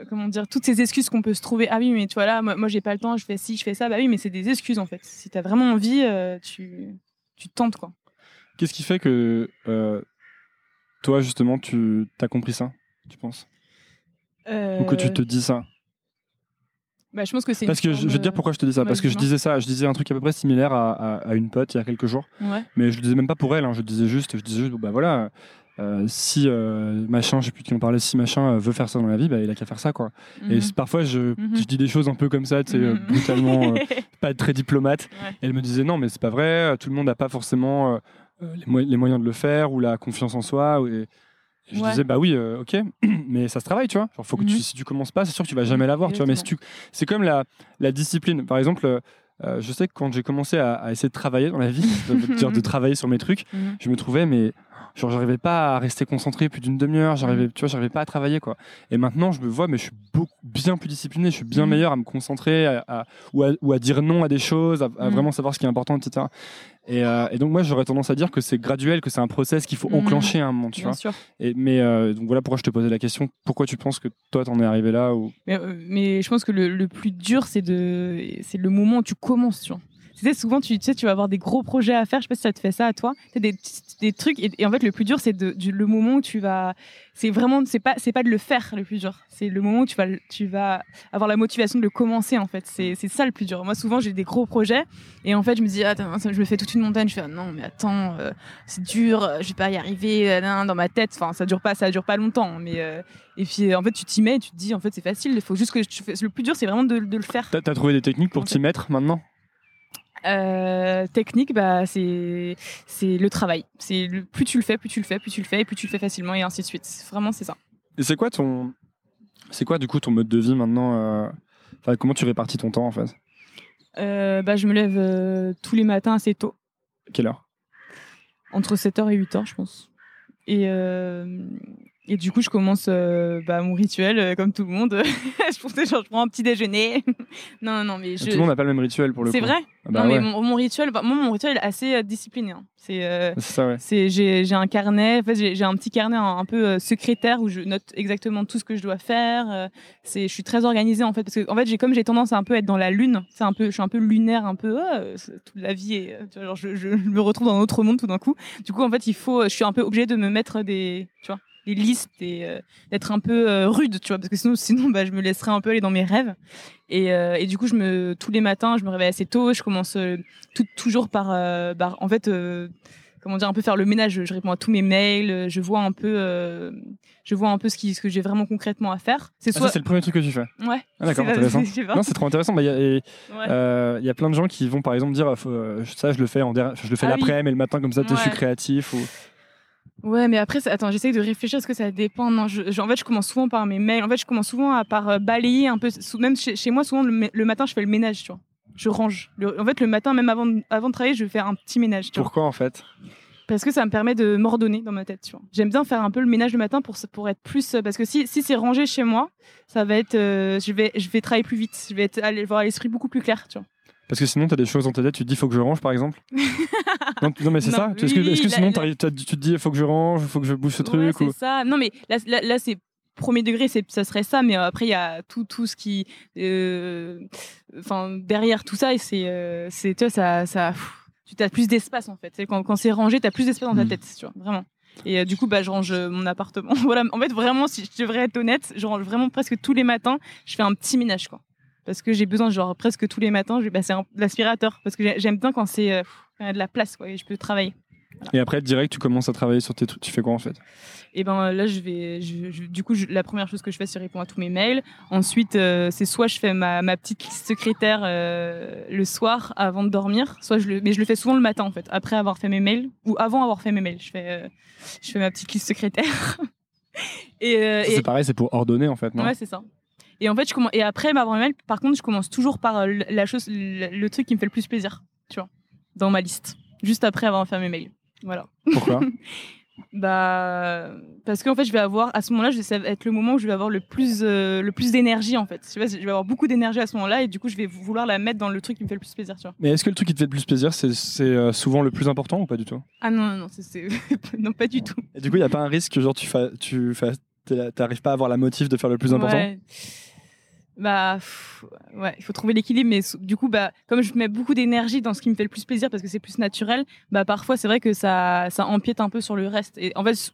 comment dire toutes ces excuses qu'on peut se trouver. Ah oui mais tu vois là moi, moi j'ai pas le temps je fais ci je fais ça. Bah oui mais c'est des excuses en fait. Si t'as vraiment envie tu tu tentes quoi. Qu'est-ce qui fait que toi justement tu as compris ça tu penses? Ou que tu Euh, te dis ça? Bah, je pense que c'est parce que je, vais te dire pourquoi je te dis ça parce que je disais ça je disais un truc à peu près similaire à, à- à une pote il y a quelques jours euh, ouais Mais je le disais même pas pour elle, hein, je disais juste, je disais juste, bah voilà, euh, si euh, machin, je sais plus qui on parlait, si machin euh, veut faire ça dans la vie, bah, il a qu'à faire ça, quoi. Et Mhm. parfois, je, Mhm. je dis des choses un peu comme ça, tu sais, euh, Mhm. brutalement, euh, pas très diplomate. Ouais. Et elle me disait, non, mais c'est pas vrai, euh, tout le monde n'a pas forcément euh, euh, les, mo- les moyens de le faire ou la confiance en soi. ou- Et, et je Ouais. disais, bah oui, euh, ok, mais ça se travaille, tu vois. Genre, faut que tu, Mhm. si tu commences pas, c'est sûr que tu vas jamais l'avoir, tu vois. Mais si tu, c'est comme la, la discipline. Par exemple, euh, euh, je sais que quand j'ai commencé à, à essayer de travailler dans la vie, de travailler sur mes trucs, Mhm. je me trouvais, mais genre, j'arrivais pas à rester concentré plus d'une demi-heure, j'arrivais, tu vois, j'arrivais pas à travailler, quoi. Et maintenant, je me vois, mais je suis beaucoup, bien plus discipliné, je suis bien Mhm. meilleur à me concentrer, à, à- ou, à, ou à dire non à des choses, à, Mhm. vraiment savoir ce qui est important, etc. Et, euh, et donc, moi, j'aurais tendance à dire que c'est graduel, que c'est un process qu'il faut Mhm. enclencher à un moment, tu bien vois. sûr Et, mais euh, donc voilà pourquoi je te posais la question. Pourquoi tu penses que toi, t'en es arrivé là ou... Mais, euh, mais je pense que le, le plus dur, c'est de, c'est le moment où tu commences, tu vois. Tu sais, souvent, tu, tu sais, tu vas avoir des gros projets à faire. Je sais pas si ça te fait ça à toi. Tu sais, des, des trucs. Et, et en fait, le plus dur, c'est le moment où tu vas. C'est vraiment, c'est pas, c'est pas de le faire le plus dur. C'est le moment où tu vas, tu vas avoir la motivation de le commencer. En fait, c'est, ça le plus dur. Moi, souvent, j'ai des gros projets et en fait, je me dis, attends, je me fais toute une montagne. Je fais, ah, non, mais attends, euh, c'est dur. euh, Je vais pas y arriver. euh, dans ma tête. Enfin, ça dure pas, ça dure pas longtemps. Mais euh, et puis, en fait, tu t'y mets. et Tu te dis, en fait, c'est facile. Il faut juste que. Le plus dur, c'est vraiment de, de le faire. T'as as trouvé des techniques pour t'y mettre maintenant? Euh, technique, bah, c'est le travail. C'est plus tu le fais, plus tu le fais, plus tu le fais, et plus tu le fais facilement, et ainsi de suite. Vraiment, c'est ça. Et c'est quoi ton, c'est quoi du coup ton mode de vie maintenant euh, enfin, Comment tu répartis ton temps en fait? Euh, bah, je me lève euh, tous les matins assez tôt, Quelle heure? Entre 7h et 8h, je pense. Et, et du coup, je commence euh, bah, mon rituel, euh, comme tout le monde. je pensais, genre, je prends un petit déjeuner. non, non, mais je. Tout le monde n'a pas le même rituel pour le coup. C'est vrai Ah bah Non, mais mon, mon rituel, bah, moi, mon rituel est assez euh, discipliné. hein. C'est. euh, C'est ça, ouais. C'est j'ai un carnet, en fait, j'ai un petit carnet un, un peu secrétaire où je note exactement tout ce que je dois faire. c'est je suis très organisée en fait parce que en fait j'ai comme j'ai tendance à un peu être dans la lune, c'est un peu je suis un peu lunaire un peu ah, c'est- toute la vie est tu vois, genre je, je me retrouve dans un autre monde tout d'un coup. Du coup en fait il faut je suis un peu obligée de me mettre des tu vois des listes et euh, d'être un peu euh, rude tu vois parce que sinon sinon bah je me laisserais un peu aller dans mes rêves et, euh, et du coup je me tous les matins je me réveille assez tôt je commence tout- toujours par, par- en fait comment dire un peu faire le ménage je réponds à tous mes mails je vois un peu je vois un peu ce qui ce que j'ai vraiment concrètement à faire c'est Ah, soit ça, c'est le premier truc que tu fais. ouais Ah, d'accord, intéressant. Non, c'est trop intéressant. Bah, Il y, a- et, Ouais. y a plein de gens qui vont par exemple dire ça, je le fais, en der- enfin, je le fais Ah oui. l'après-midi et le matin, comme ça, tu- je suis créatif. Ou... Ouais, mais après, attends, j'essaye de réfléchir parce que ça dépend. Non, je, je- en fait, je commence souvent par mes mails. En fait, je commence souvent à, par euh, balayer un peu. Même chez, chez moi, souvent, le, ma- le matin, je fais le ménage, tu vois. Je range. Le- en fait, le matin, même avant, de- avant de travailler, je vais faire un petit ménage, tu vois. Pourquoi en fait? Parce que ça me permet de m'ordonner dans ma tête, tu vois. J'aime bien faire un peu le ménage le matin pour, pour être plus. euh, Parce que si, si c'est rangé chez moi, ça va être. euh, je, vais, je vais travailler plus vite. Je vais être, aller voir l'esprit beaucoup plus clair, tu vois. Parce que sinon, tu as des choses dans ta tête, tu te dis faut que je range par exemple non, non, mais c'est ça. Est-ce que, sinon, la- tu te dis faut que je range, faut que je bouge ce Ouais, truc ou... ça. Non, mais là, là, là, c'est premier degré, ça serait ça. Mais après, il y a tout, tout ce qui, euh, enfin, derrière tout ça, et c'est, euh, tu vois, ça, ça, pff, tu as plus d'espace en fait. Quand, quand c'est rangé, tu as plus d'espace dans ta Mm. tête, tu vois, vraiment. Et euh, du coup, bah, je range euh, mon appartement. voilà. En fait, vraiment, si je devrais être honnête, je range vraiment presque tous les matins. Je fais un petit ménage, quoi. Parce que j'ai besoin, genre, presque tous les matins, je vais passer l'aspirateur. Parce que j'ai- j'aime bien quand c'est, euh, de la place, quoi, et je peux travailler. Et après, direct, tu commences à travailler sur tes trucs. Tu fais quoi en fait? Et ben là, je vais, je- je- du coup, je- la première chose que je fais, c'est répondre à tous mes mails. Ensuite, euh, c'est soit je fais ma, ma petite liste secrétaire euh, le soir avant de dormir, soit je le, mais je le fais souvent le matin en fait, après avoir fait mes mails ou avant avoir fait mes mails. Je fais, euh, je fais ma petite liste secrétaire. et, euh, Ça, et- C'est pareil, c'est pour ordonner en fait, non? Ouais, c'est ça. Et en fait, je commence, et après m'avoir mes mails, par contre, je commence toujours par euh, la chose, le, truc qui me fait le plus plaisir, tu vois, dans ma liste, juste après avoir fait mes mails. Voilà. Pourquoi? Bah, parce qu'en fait, je vais avoir à ce moment-là, je- ça va être le moment où je vais avoir le plus, euh, le plus d'énergie en fait. Tu vois, je vais avoir beaucoup d'énergie à ce moment-là et du coup, je vais vouloir la mettre dans le truc qui me fait le plus plaisir, tu vois. Mais est-ce que le truc qui te fait le plus plaisir, c'est euh, souvent le plus important ou pas du tout? Ah non, non, non, non pas du tout. Et du coup, il n'y a pas un risque que genre tu fa... tu fa... t'es- t'arrives pas à avoir la motive de faire le plus important? Ouais. Bah, ouais, il faut trouver l'équilibre, mais du coup, bah, comme je mets beaucoup d'énergie dans ce qui me fait le plus plaisir parce que c'est plus naturel, bah, parfois, c'est vrai que ça, ça empiète un peu sur le reste. Et en fait,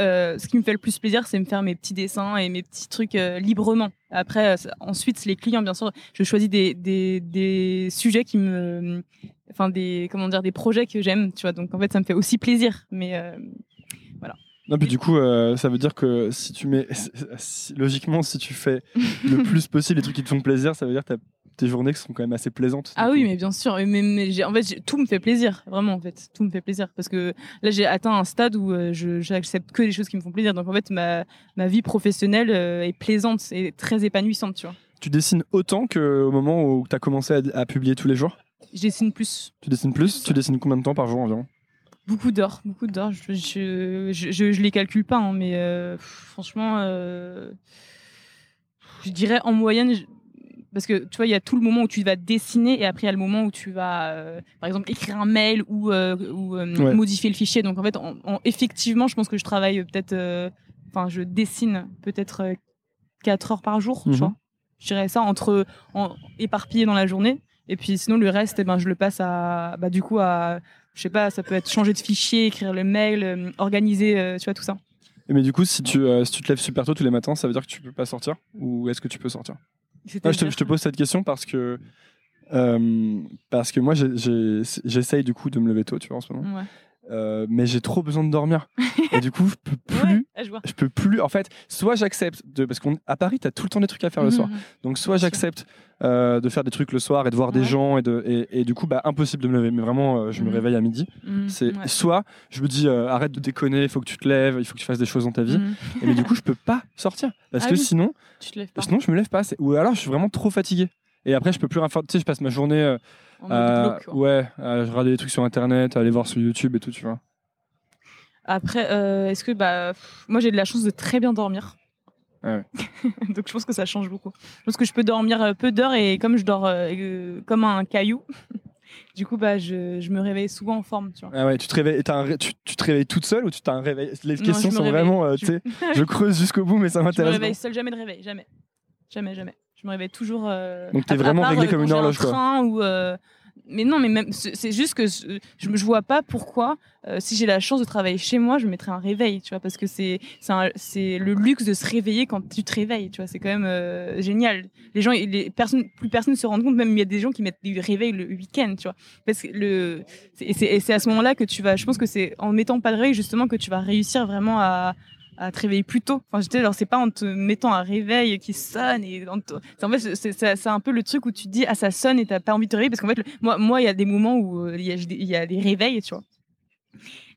euh, ce qui me fait le plus plaisir, c'est me faire mes petits dessins et mes petits trucs euh, librement. Après, euh, ensuite, les clients, bien sûr, je choisis des, des, des sujets qui me, enfin, des, comment dire, des projets que j'aime, tu vois. Donc, en fait, ça me fait aussi plaisir, mais euh, Non, puis du coup, euh, ça veut dire que si tu mets. si- logiquement, si tu fais le plus possible les trucs qui te font plaisir, ça veut dire que tes journées qui sont quand même assez plaisantes. Ah oui, coup. mais bien sûr. Mais, mais en fait, tout me fait plaisir, vraiment. En fait, tout me fait plaisir parce que là, j'ai atteint un stade où euh, je j'accepte que les choses qui me font plaisir. Donc en fait, ma ma vie professionnelle euh, est plaisante et très épanouissante, tu vois. Tu dessines autant qu'au moment où tu as commencé à, à publier tous les jours? Je dessine plus, Tu dessines plus? Tu dessines combien de temps par jour environ? Beaucoup d'heures, beaucoup d'heures. Je, je, je, je, je les calcule pas, hein, mais euh, franchement, euh, je dirais en moyenne. Parce que tu vois, il y a tout le moment où tu vas dessiner et après il y a le moment où tu vas, euh, par exemple, écrire un mail ou, ou Ouais. modifier le fichier. Donc en fait, en- en- effectivement, je pense que je travaille peut-être, enfin, je dessine peut-être euh, 4 heures par jour, Mhm. tu vois. Je dirais ça entre en, éparpillé dans la journée. Et puis sinon, le reste, eh ben, je le passe à, bah, du coup, à, je sais pas, ça peut être changer de fichier, écrire le mail, euh, organiser, euh, tu vois, tout ça. Et Mais du coup, si tu, euh, si tu te lèves super tôt tous les matins, ça veut dire que tu peux pas sortir Ou est-ce que tu peux sortir? Ah, je, te, je te pose cette question parce que, parce que moi, j'essaye du coup de me lever tôt, tu vois, en ce moment. Ouais. Euh, mais j'ai trop besoin de dormir. et du coup, je peux plus. Ouais, je peux plus. En fait, soit j'accepte de parce qu'à Paris, tu as tout le temps des trucs à faire le Mhm, soir. mhm. Donc soit j'accepte euh, de faire des trucs le soir et de voir des gens et, de, et, et du coup bah impossible de me lever. Mais vraiment, euh, je me réveille à midi. C'est ouais. soit je me dis arrête de déconner, il faut que tu te lèves, il faut que tu fasses des choses dans ta vie. Et mais du coup, je peux pas sortir parce Ah que oui. sinon, Tu te lèves pas. sinon je me lève pas. Ou alors je suis vraiment trop fatigué. Et après, je peux plus rien faire. Tu sais, je passe ma journée En mode à, glauque, quoi. ouais, à regarder des trucs sur internet, aller voir sur YouTube et tout, tu vois. Après, euh, est-ce que bah, pff, moi j'ai de la chance de très bien dormir. Ouais. Donc je pense que ça change beaucoup. Je pense que je peux dormir euh, peu d'heures et comme je dors euh, euh, comme un caillou, du coup bah je, je me réveille souvent en forme, tu vois. Ah ouais, tu te réveilles, un tu, tu te réveilles toute seule ou tu t'as un réveil Les Non, questions je sont réveille. vraiment, euh, Je- tu sais, je creuse jusqu'au bout, mais ça Je me m'intéresse. réveille seule, jamais de réveil, jamais, jamais, jamais. Je me réveille toujours. euh, Donc, t'es vraiment part, euh, comme une un horloge, quoi. train ou, euh, Mais non, mais même c'est juste que je, je, je vois pas pourquoi, euh, si j'ai la chance de travailler chez moi, je mettrais un réveil, tu vois, parce que c'est c'est le luxe de se réveiller quand tu te réveilles, tu vois, c'est quand même euh, génial. Les gens, les personnes, plus personne ne se rend compte, même il y a des gens qui mettent des réveils le week-end, tu vois, parce que le c'est- et c'est et c'est à ce moment-là que tu vas, je pense que c'est en mettant pas de réveil justement que tu vas réussir vraiment à à te réveiller plus tôt. Enfin, j'étais genre, c'est pas en te mettant un réveil qui sonne et en, te- en fait, c'est- un peu le truc où tu te dis, ah, ça sonne et t'as pas envie de te réveiller parce qu'en fait, moi, moi, il y a des moments où euh, il y, a, des réveils, tu vois.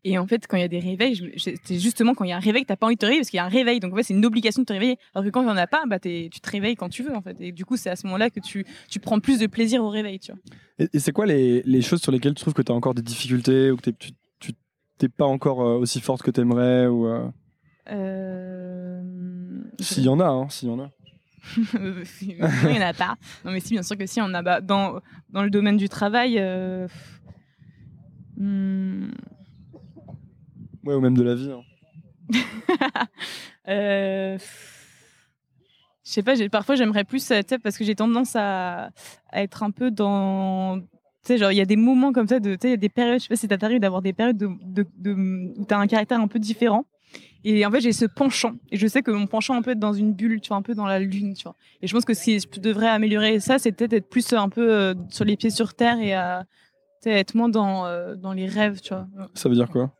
Et en fait, quand il y a des réveils, c'est justement quand il y a un réveil que t'as pas envie de te réveiller parce qu'il y a un réveil. Donc en fait, c'est une obligation de te réveiller. Alors que quand il y en a pas, bah tu te réveilles quand tu veux en fait. Et du coup, c'est à ce moment-là que tu, tu prends plus de plaisir au réveil, tu vois. Et, c'est quoi les, les choses sur lesquelles tu trouves que tu as encore des difficultés ou que tu t'es pas encore euh, aussi forte que t'aimerais ou Euh... s'il y en a, hein, s'il y en a. Euh, non, il n'y en a pas. Non, mais si, bien sûr que si, on a. Bah, dans, dans le domaine du travail. euh, hmm, Ouais, ou même de la vie. hein. euh, Je sais pas, parfois j'aimerais plus, euh, parce que j'ai tendance à, à être un peu dans. Tu sais, genre, il y a des moments comme ça, de, tu sais, il y a des périodes, je sais pas si ça t'arrive d'avoir des périodes de, de, de- où t'as un caractère un peu différent. Et en fait, j'ai ce penchant. Et je sais que mon penchant, un peu être dans une bulle, tu vois, un peu dans la lune, tu vois. Et je pense que si je devrais améliorer ça, c'est peut-être être plus un peu euh, sur les pieds sur terre et sais, être moins dans, euh, dans les rêves, tu vois. Ça veut dire quoi?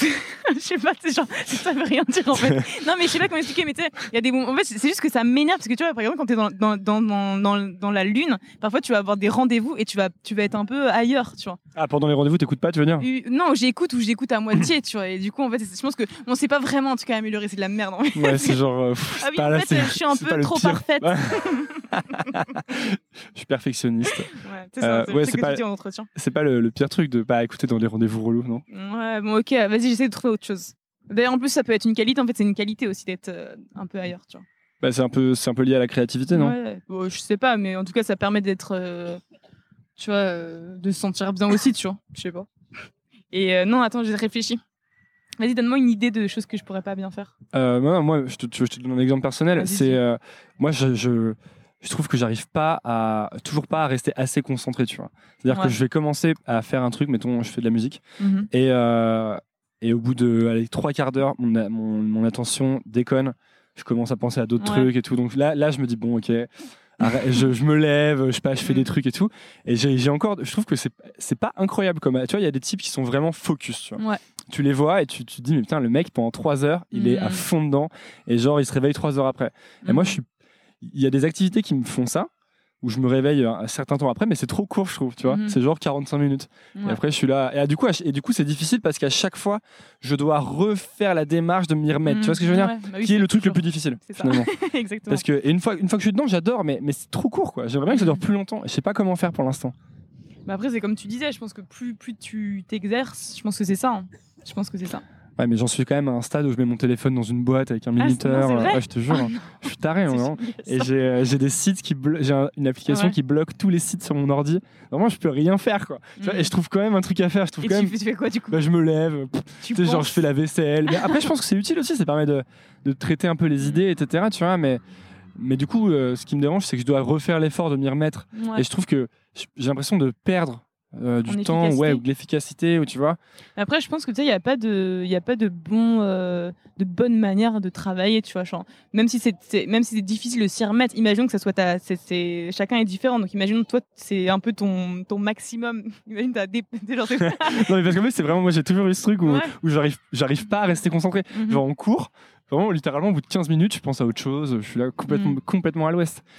je sais pas, c'est genre, ça veut rien dire en fait. non, mais je sais pas comment expliquer, mais tu sais, il y a des moments. En fait, c'est juste que ça m'énerve parce que tu vois, par exemple, quand t'es dans, dans, dans, dans, la lune, parfois tu vas avoir des rendez-vous et tu vas, tu vas être un peu ailleurs, tu vois. Ah, pendant les rendez-vous, t'écoutes pas, tu veux dire? Et- non, j'écoute ou j'écoute à moitié, tu vois. Et du coup, en fait, c'est- je pense que on sait pas vraiment en tout cas améliorer, c'est de la merde. en fait. Ouais, c'est genre. euh, pff, Ah oui, c'est en fait, c'est- je suis un c'est peu trop pire. parfaite. Je suis perfectionniste. Ouais, sais, Euh, c'est ouais, c'est pas-. C'est pas le, le pire truc de pas écouter dans les rendez-vous relous, non? Ouais, bon, ok, vas-y, j'essaie de trouver autre chose. D'ailleurs, en plus, ça peut être une qualité. En fait, c'est une qualité aussi d'être euh, un peu ailleurs, tu vois. bah, C'est un, peu- c'est un peu lié à la créativité, non? Ouais, bon, je sais pas, mais en tout cas, ça permet d'être, euh, tu vois, euh, de se sentir bien aussi, tu vois. Je sais pas. Et non, attends, j'ai réfléchi. Vas-y, donne-moi une idée de choses que je pourrais pas bien faire. Moi, moi, je te, que je donne un exemple personnel. C'est moi, je, je, je trouve que j'arrive pas à toujours pas à rester assez concentré, tu vois. C'est-à-dire que Ouais. je vais commencer à faire un truc, mettons, je fais de la musique, Mhm. et euh, et au bout de allez, trois quarts d'heure, mon, a- mon, mon attention déconne. Je commence à penser à d'autres Ouais. trucs et tout. Donc là, là, je me dis bon, ok. arrête, je, je me lève, je sais pas, je fais des trucs et tout. Et j'ai encore, je trouve que c'est pas incroyable comme, tu vois, il y a des types qui sont vraiment focus, tu vois Ouais. tu les vois et tu, tu te dis mais putain le mec pendant trois heures il est à fond dedans et genre il se réveille trois heures après et moi je suis il y a des activités qui me font ça où je me réveille un certain temps après mais c'est trop court je trouve tu vois Mhm. c'est genre 45 minutes et après je suis là et ah, du coup et du coup c'est difficile parce qu'à chaque fois je dois refaire la démarche de m'y remettre tu vois ce que je veux dire Ouais, bah oui, qui est le truc le plus difficile finalement Exactement. parce que et une fois une fois que je suis dedans j'adore mais mais c'est trop court quoi j'aimerais bien que ça dure plus longtemps je sais pas comment faire pour l'instant Bah après, c'est comme tu disais, je pense que plus, plus tu t'exerces, je pense que c'est ça. hein. Je pense que c'est ça. Ouais mais j'en suis quand même à un stade où je mets mon téléphone dans une boîte avec un Ah, minuteur vrai ouais je te jure Ah, je suis taré hein, Et j'ai euh, j'ai des sites qui j'ai un- une application Ouais. qui bloque tous les sites sur mon ordi. Vraiment, je peux rien faire quoi. Mhm. et je trouve quand même un truc à faire. Je trouve Et quand tu, même. fais- tu fais quoi du coup Bah, je me lève, pff, Tu sais, genre je fais la vaisselle. Mais après, je pense que c'est utile aussi. Ça permet de, de traiter un peu les idées, etc. Tu vois, mais mais du coup, euh, ce qui me dérange, c'est que je dois refaire l'effort de m'y remettre. Ouais. Et je trouve que j'ai l'impression de perdre euh, du En temps, ouais, ou de l'efficacité, ou tu vois. Après, je pense que tu sais, il n'y a pas de, il y a pas de bon, euh, de bonne manière de travailler, tu vois. genre, même si c'est, c'est- même si c'est difficile de s'y remettre, imaginons que ça soit ta, c'est, c'est- chacun est différent. Donc, imaginons toi, c'est un peu ton, ton maximum. Imagine t'as des, des genre, t'es- non, mais parce que c'est vraiment, moi j'ai toujours eu ce truc où, Ouais. où j'arrive, j'arrive pas à rester concentré. Mhm. Genre en cours, vraiment littéralement au bout de 15 minutes, je pense à autre chose, je suis là complètement, Mm. complètement à l'ouest.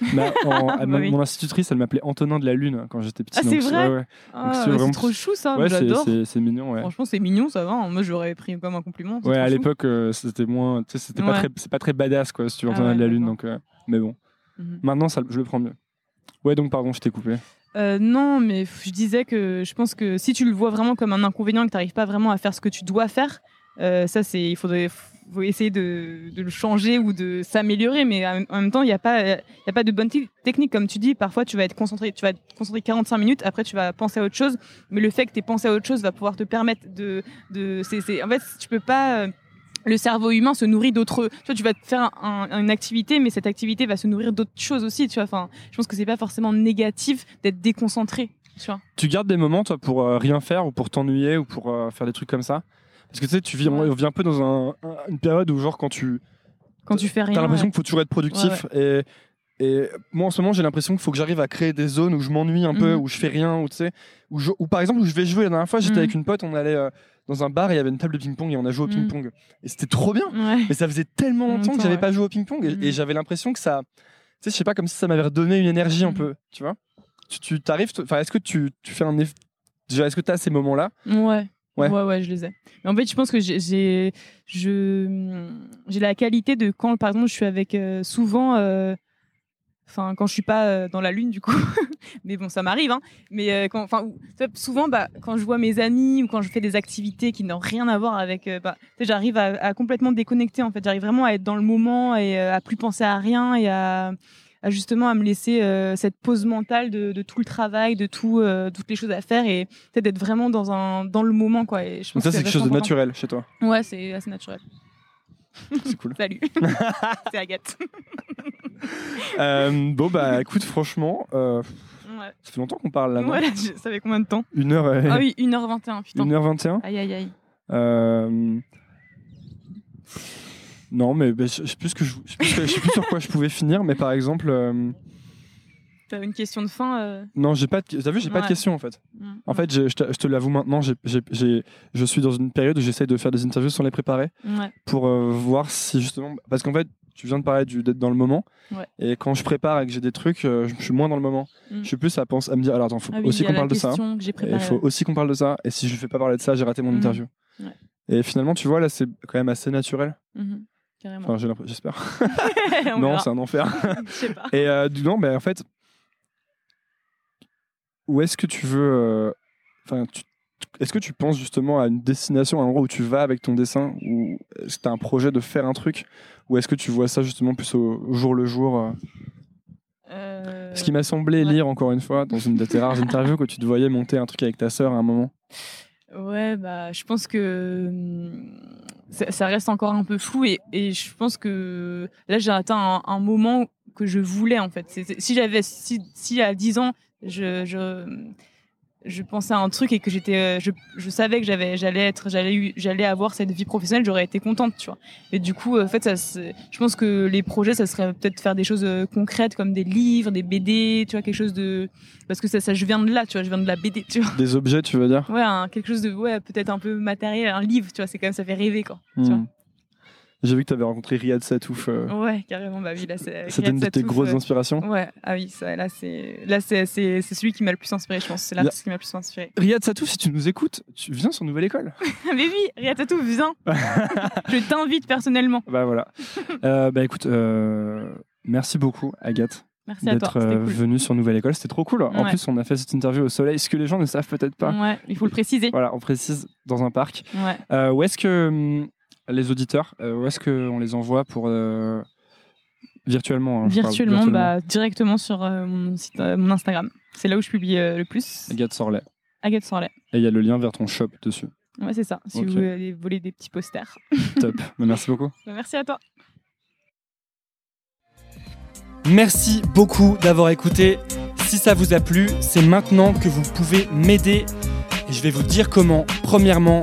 Oui. Mon institutrice, elle m'appelait Antonin de la Lune quand j'étais petit. Ah, c'est vrai ouais, ouais. Ah, c'est c'est vraiment- trop chou ça. Ouais, j'adore. c'est mignon. Franchement, c'est mignon, ça va. hein. Moi, j'aurais pris comme un compliment. Ouais, à l'époque, euh, c'était moins, c'était pas très, c'est pas très badass quoi, si tu Ah Antonin de la Lune, donc, euh, mais bon. Mhm. Maintenant, ça, je le prends mieux. Ouais, donc pardon, je t'ai coupé. Euh, non, mais je disais que je pense que si tu le vois vraiment comme un inconvénient, que tu n'arrives pas vraiment à faire ce que tu dois faire, euh, ça, c'est, il faudrait faut essayer de, de le changer ou de s'améliorer. Mais en même temps, il n'y a, pas- de bonne te- technique. Comme tu dis, parfois, tu vas être concentré, tu vas être concentré 45 minutes, après, tu vas penser à autre chose. Mais le fait que tu aies pensé à autre chose va pouvoir te permettre de. en fait, tu peux pas. euh, le cerveau humain se nourrit d'autres. Tu vois, tu vas faire un- un- une activité, mais cette activité va se nourrir d'autres choses aussi. Tu vois, enfin, je pense que c'est pas forcément négatif d'être déconcentré. Tu vois. Tu gardes des moments, toi, pour euh, rien faire ou pour t'ennuyer ou pour euh, faire des trucs comme ça? Parce que tu sais, tu vis, on vit un peu dans un- un- une période où, genre, quand tu. Quand tu fais rien. T'as l'impression ouais. qu'il faut toujours être productif. Et, et moi, en ce moment, j'ai l'impression qu'il faut que j'arrive à créer des zones où je m'ennuie un peu, Mhm. où je fais rien, où tu sais. Où, je- où par exemple, où je vais jouer. La dernière fois, j'étais Mhm. avec une pote, on allait euh, dans un bar et il y avait une table de ping-pong et on a joué au Mhm. ping-pong. Et c'était trop bien. Ouais. Mais ça faisait tellement longtemps que j'avais ouais. pas joué au ping-pong et, et j'avais l'impression que ça. Tu sais, je sais pas, comme si ça m'avait redonné une énergie un peu, tu vois. Tu t'arrives. Enfin, est-ce que tu, tu fais un. Déjà, est-ce que tu as ces moments-là? Ouais. Ouais. ouais, ouais, je les ai. Mais en fait, je pense que j'ai, la qualité de quand, par exemple, je suis avec euh, souvent, euh, enfin, quand je suis pas euh, dans la lune, du coup. mais bon, ça m'arrive, hein. Mais quand, enfin, souvent, bah, quand je vois mes amis ou quand je fais des activités qui n'ont rien à voir avec, bah, j'arrive à, à complètement déconnecter. En fait, j'arrive vraiment à être dans le moment et à plus penser à rien et à à justement à me laisser euh, cette pause mentale de, de tout le travail, de tout, euh, toutes les choses à faire et peut-être d'être vraiment dans, un, dans le moment. Quoi. Et je Donc ça, que c'est quelque chose de naturel chez toi. Ouais, c'est assez naturel. C'est cool. Salut, c'est Agathe. Euh, bon, bah écoute, franchement, euh, Ouais. ça fait longtemps qu'on parle là. non Voilà, je- ça fait combien de temps? Une heure et- Ah oui, 1h21, putain. 1h21 Aïe, aïe, aïe. Euh, Non, mais bah, je je sais plus, que je... je sais plus ce que- je sais plus sur quoi je pouvais finir, mais par exemple, euh, T'as une question de fin euh, non, j'ai pas. De... T'as vu, j'ai pas de Ouais. questions en fait. mm, En fait, je, je te, l'avoue maintenant, je suis dans une période où j'essaye de faire des interviews sans les préparer Ouais. pour euh, voir si justement, parce qu'en fait, tu viens de parler du- d'être dans le moment, Ouais. et quand je prépare et que j'ai des trucs, euh, je suis moins dans le moment. Mm. Je suis plus à penser, à me dire, alors attends, faut Ah oui, aussi qu'on parle de ça. question Il préparée. faut aussi qu'on parle de ça. Et si je ne fais pas parler de ça, j'ai raté mon Mhm. interview. Ouais. Et finalement, tu vois, là, c'est quand même assez naturel. Mhm, Carrément. Enfin, j'espère. On non, c'est un enfer. Je sais pas. Et euh, du- non, ben en fait, où est-ce que tu veux. euh, Enfin, tu- est-ce que tu penses justement à une destination, à un endroit où tu vas avec ton dessin Ou est-ce que tu as un projet de faire un truc Ou est-ce que tu vois ça justement plus au, au jour le jour euh? Euh, Ce qui m'a semblé ouais. lire encore une fois dans une de tes rares interviews que tu te voyais monter un truc avec ta sœur à un moment. Ouais, bah, je pense que hum, ça, reste encore un peu flou et, je pense que là, j'ai atteint un, moment que je voulais en fait. Si j'avais, si, si à 10 ans, je, je, je pensais à un truc et que j'étais, euh, je, je savais que j'avais, j'allais être, j'allais, j'allais avoir cette vie professionnelle, j'aurais été contente, tu vois. Et du coup, en fait, ça, je pense que les projets, ça serait peut-être faire des choses euh, concrètes comme des livres, des BD, tu vois, quelque chose de, parce que ça, ça, je viens de là, tu vois, je viens de la BD, tu vois. Des objets, tu veux dire? Ouais, un- quelque chose de ouais, peut-être un peu matériel, un livre, tu vois, c'est quand même ça fait rêver quoi. tu vois. J'ai vu que tu avais rencontré Riyad Satouf. euh, Ouais, carrément, bah oui, là c'est C'était une de tes grosses Satouf, inspirations. euh, Ouais, ah oui, ça, là c'est là c'est c'est c'est celui qui m'a le plus inspiré, je pense. C'est l'artiste qui m'a le plus inspiré. Riyad Satouf, si tu nous écoutes, tu viens sur Nouvelle École. Mais oui, Riyad Satouf, viens. je t'invite personnellement. bah voilà. Euh, bah écoute, euh, merci beaucoup Agathe Merci à toi, d'être euh, cool. venue sur Nouvelle École. C'était trop cool. En Ouais. plus, on a fait cette interview au soleil, ce que les gens ne savent peut-être pas. Ouais, il faut le préciser. Voilà, on précise dans un parc. Ouais. Euh, où est-ce que hum, les auditeurs, euh, où est-ce qu'on les envoie pour euh, virtuellement hein, parle, Virtuellement, bah directement sur euh, mon site euh, mon Instagram. C'est là où je publie euh, le plus. Agathe Sorlet. Agathe Sorlet. Et il y a le lien vers ton shop dessus. Ouais, c'est ça. Si vous voulez voler des petits posters. Top. Bah, merci beaucoup. Bah, merci à toi. Merci beaucoup d'avoir écouté. Si ça vous a plu, c'est maintenant que vous pouvez m'aider et je vais vous dire comment. Premièrement,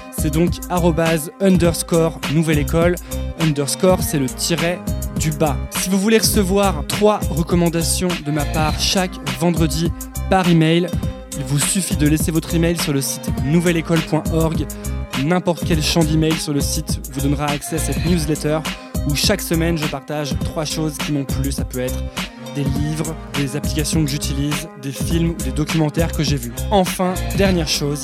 C'est donc underscore nouvelle école. Underscore, c'est le tiret du bas. Si vous voulez recevoir trois recommandations de ma part chaque vendredi par email, il vous suffit de laisser votre email sur le site nouvelleécole.org. N'importe quel champ d'email sur le site vous donnera accès à cette newsletter où chaque semaine je partage trois choses qui m'ont plu. Ça peut être des livres, des applications que j'utilise, des films ou des documentaires que j'ai vus. Enfin, dernière chose,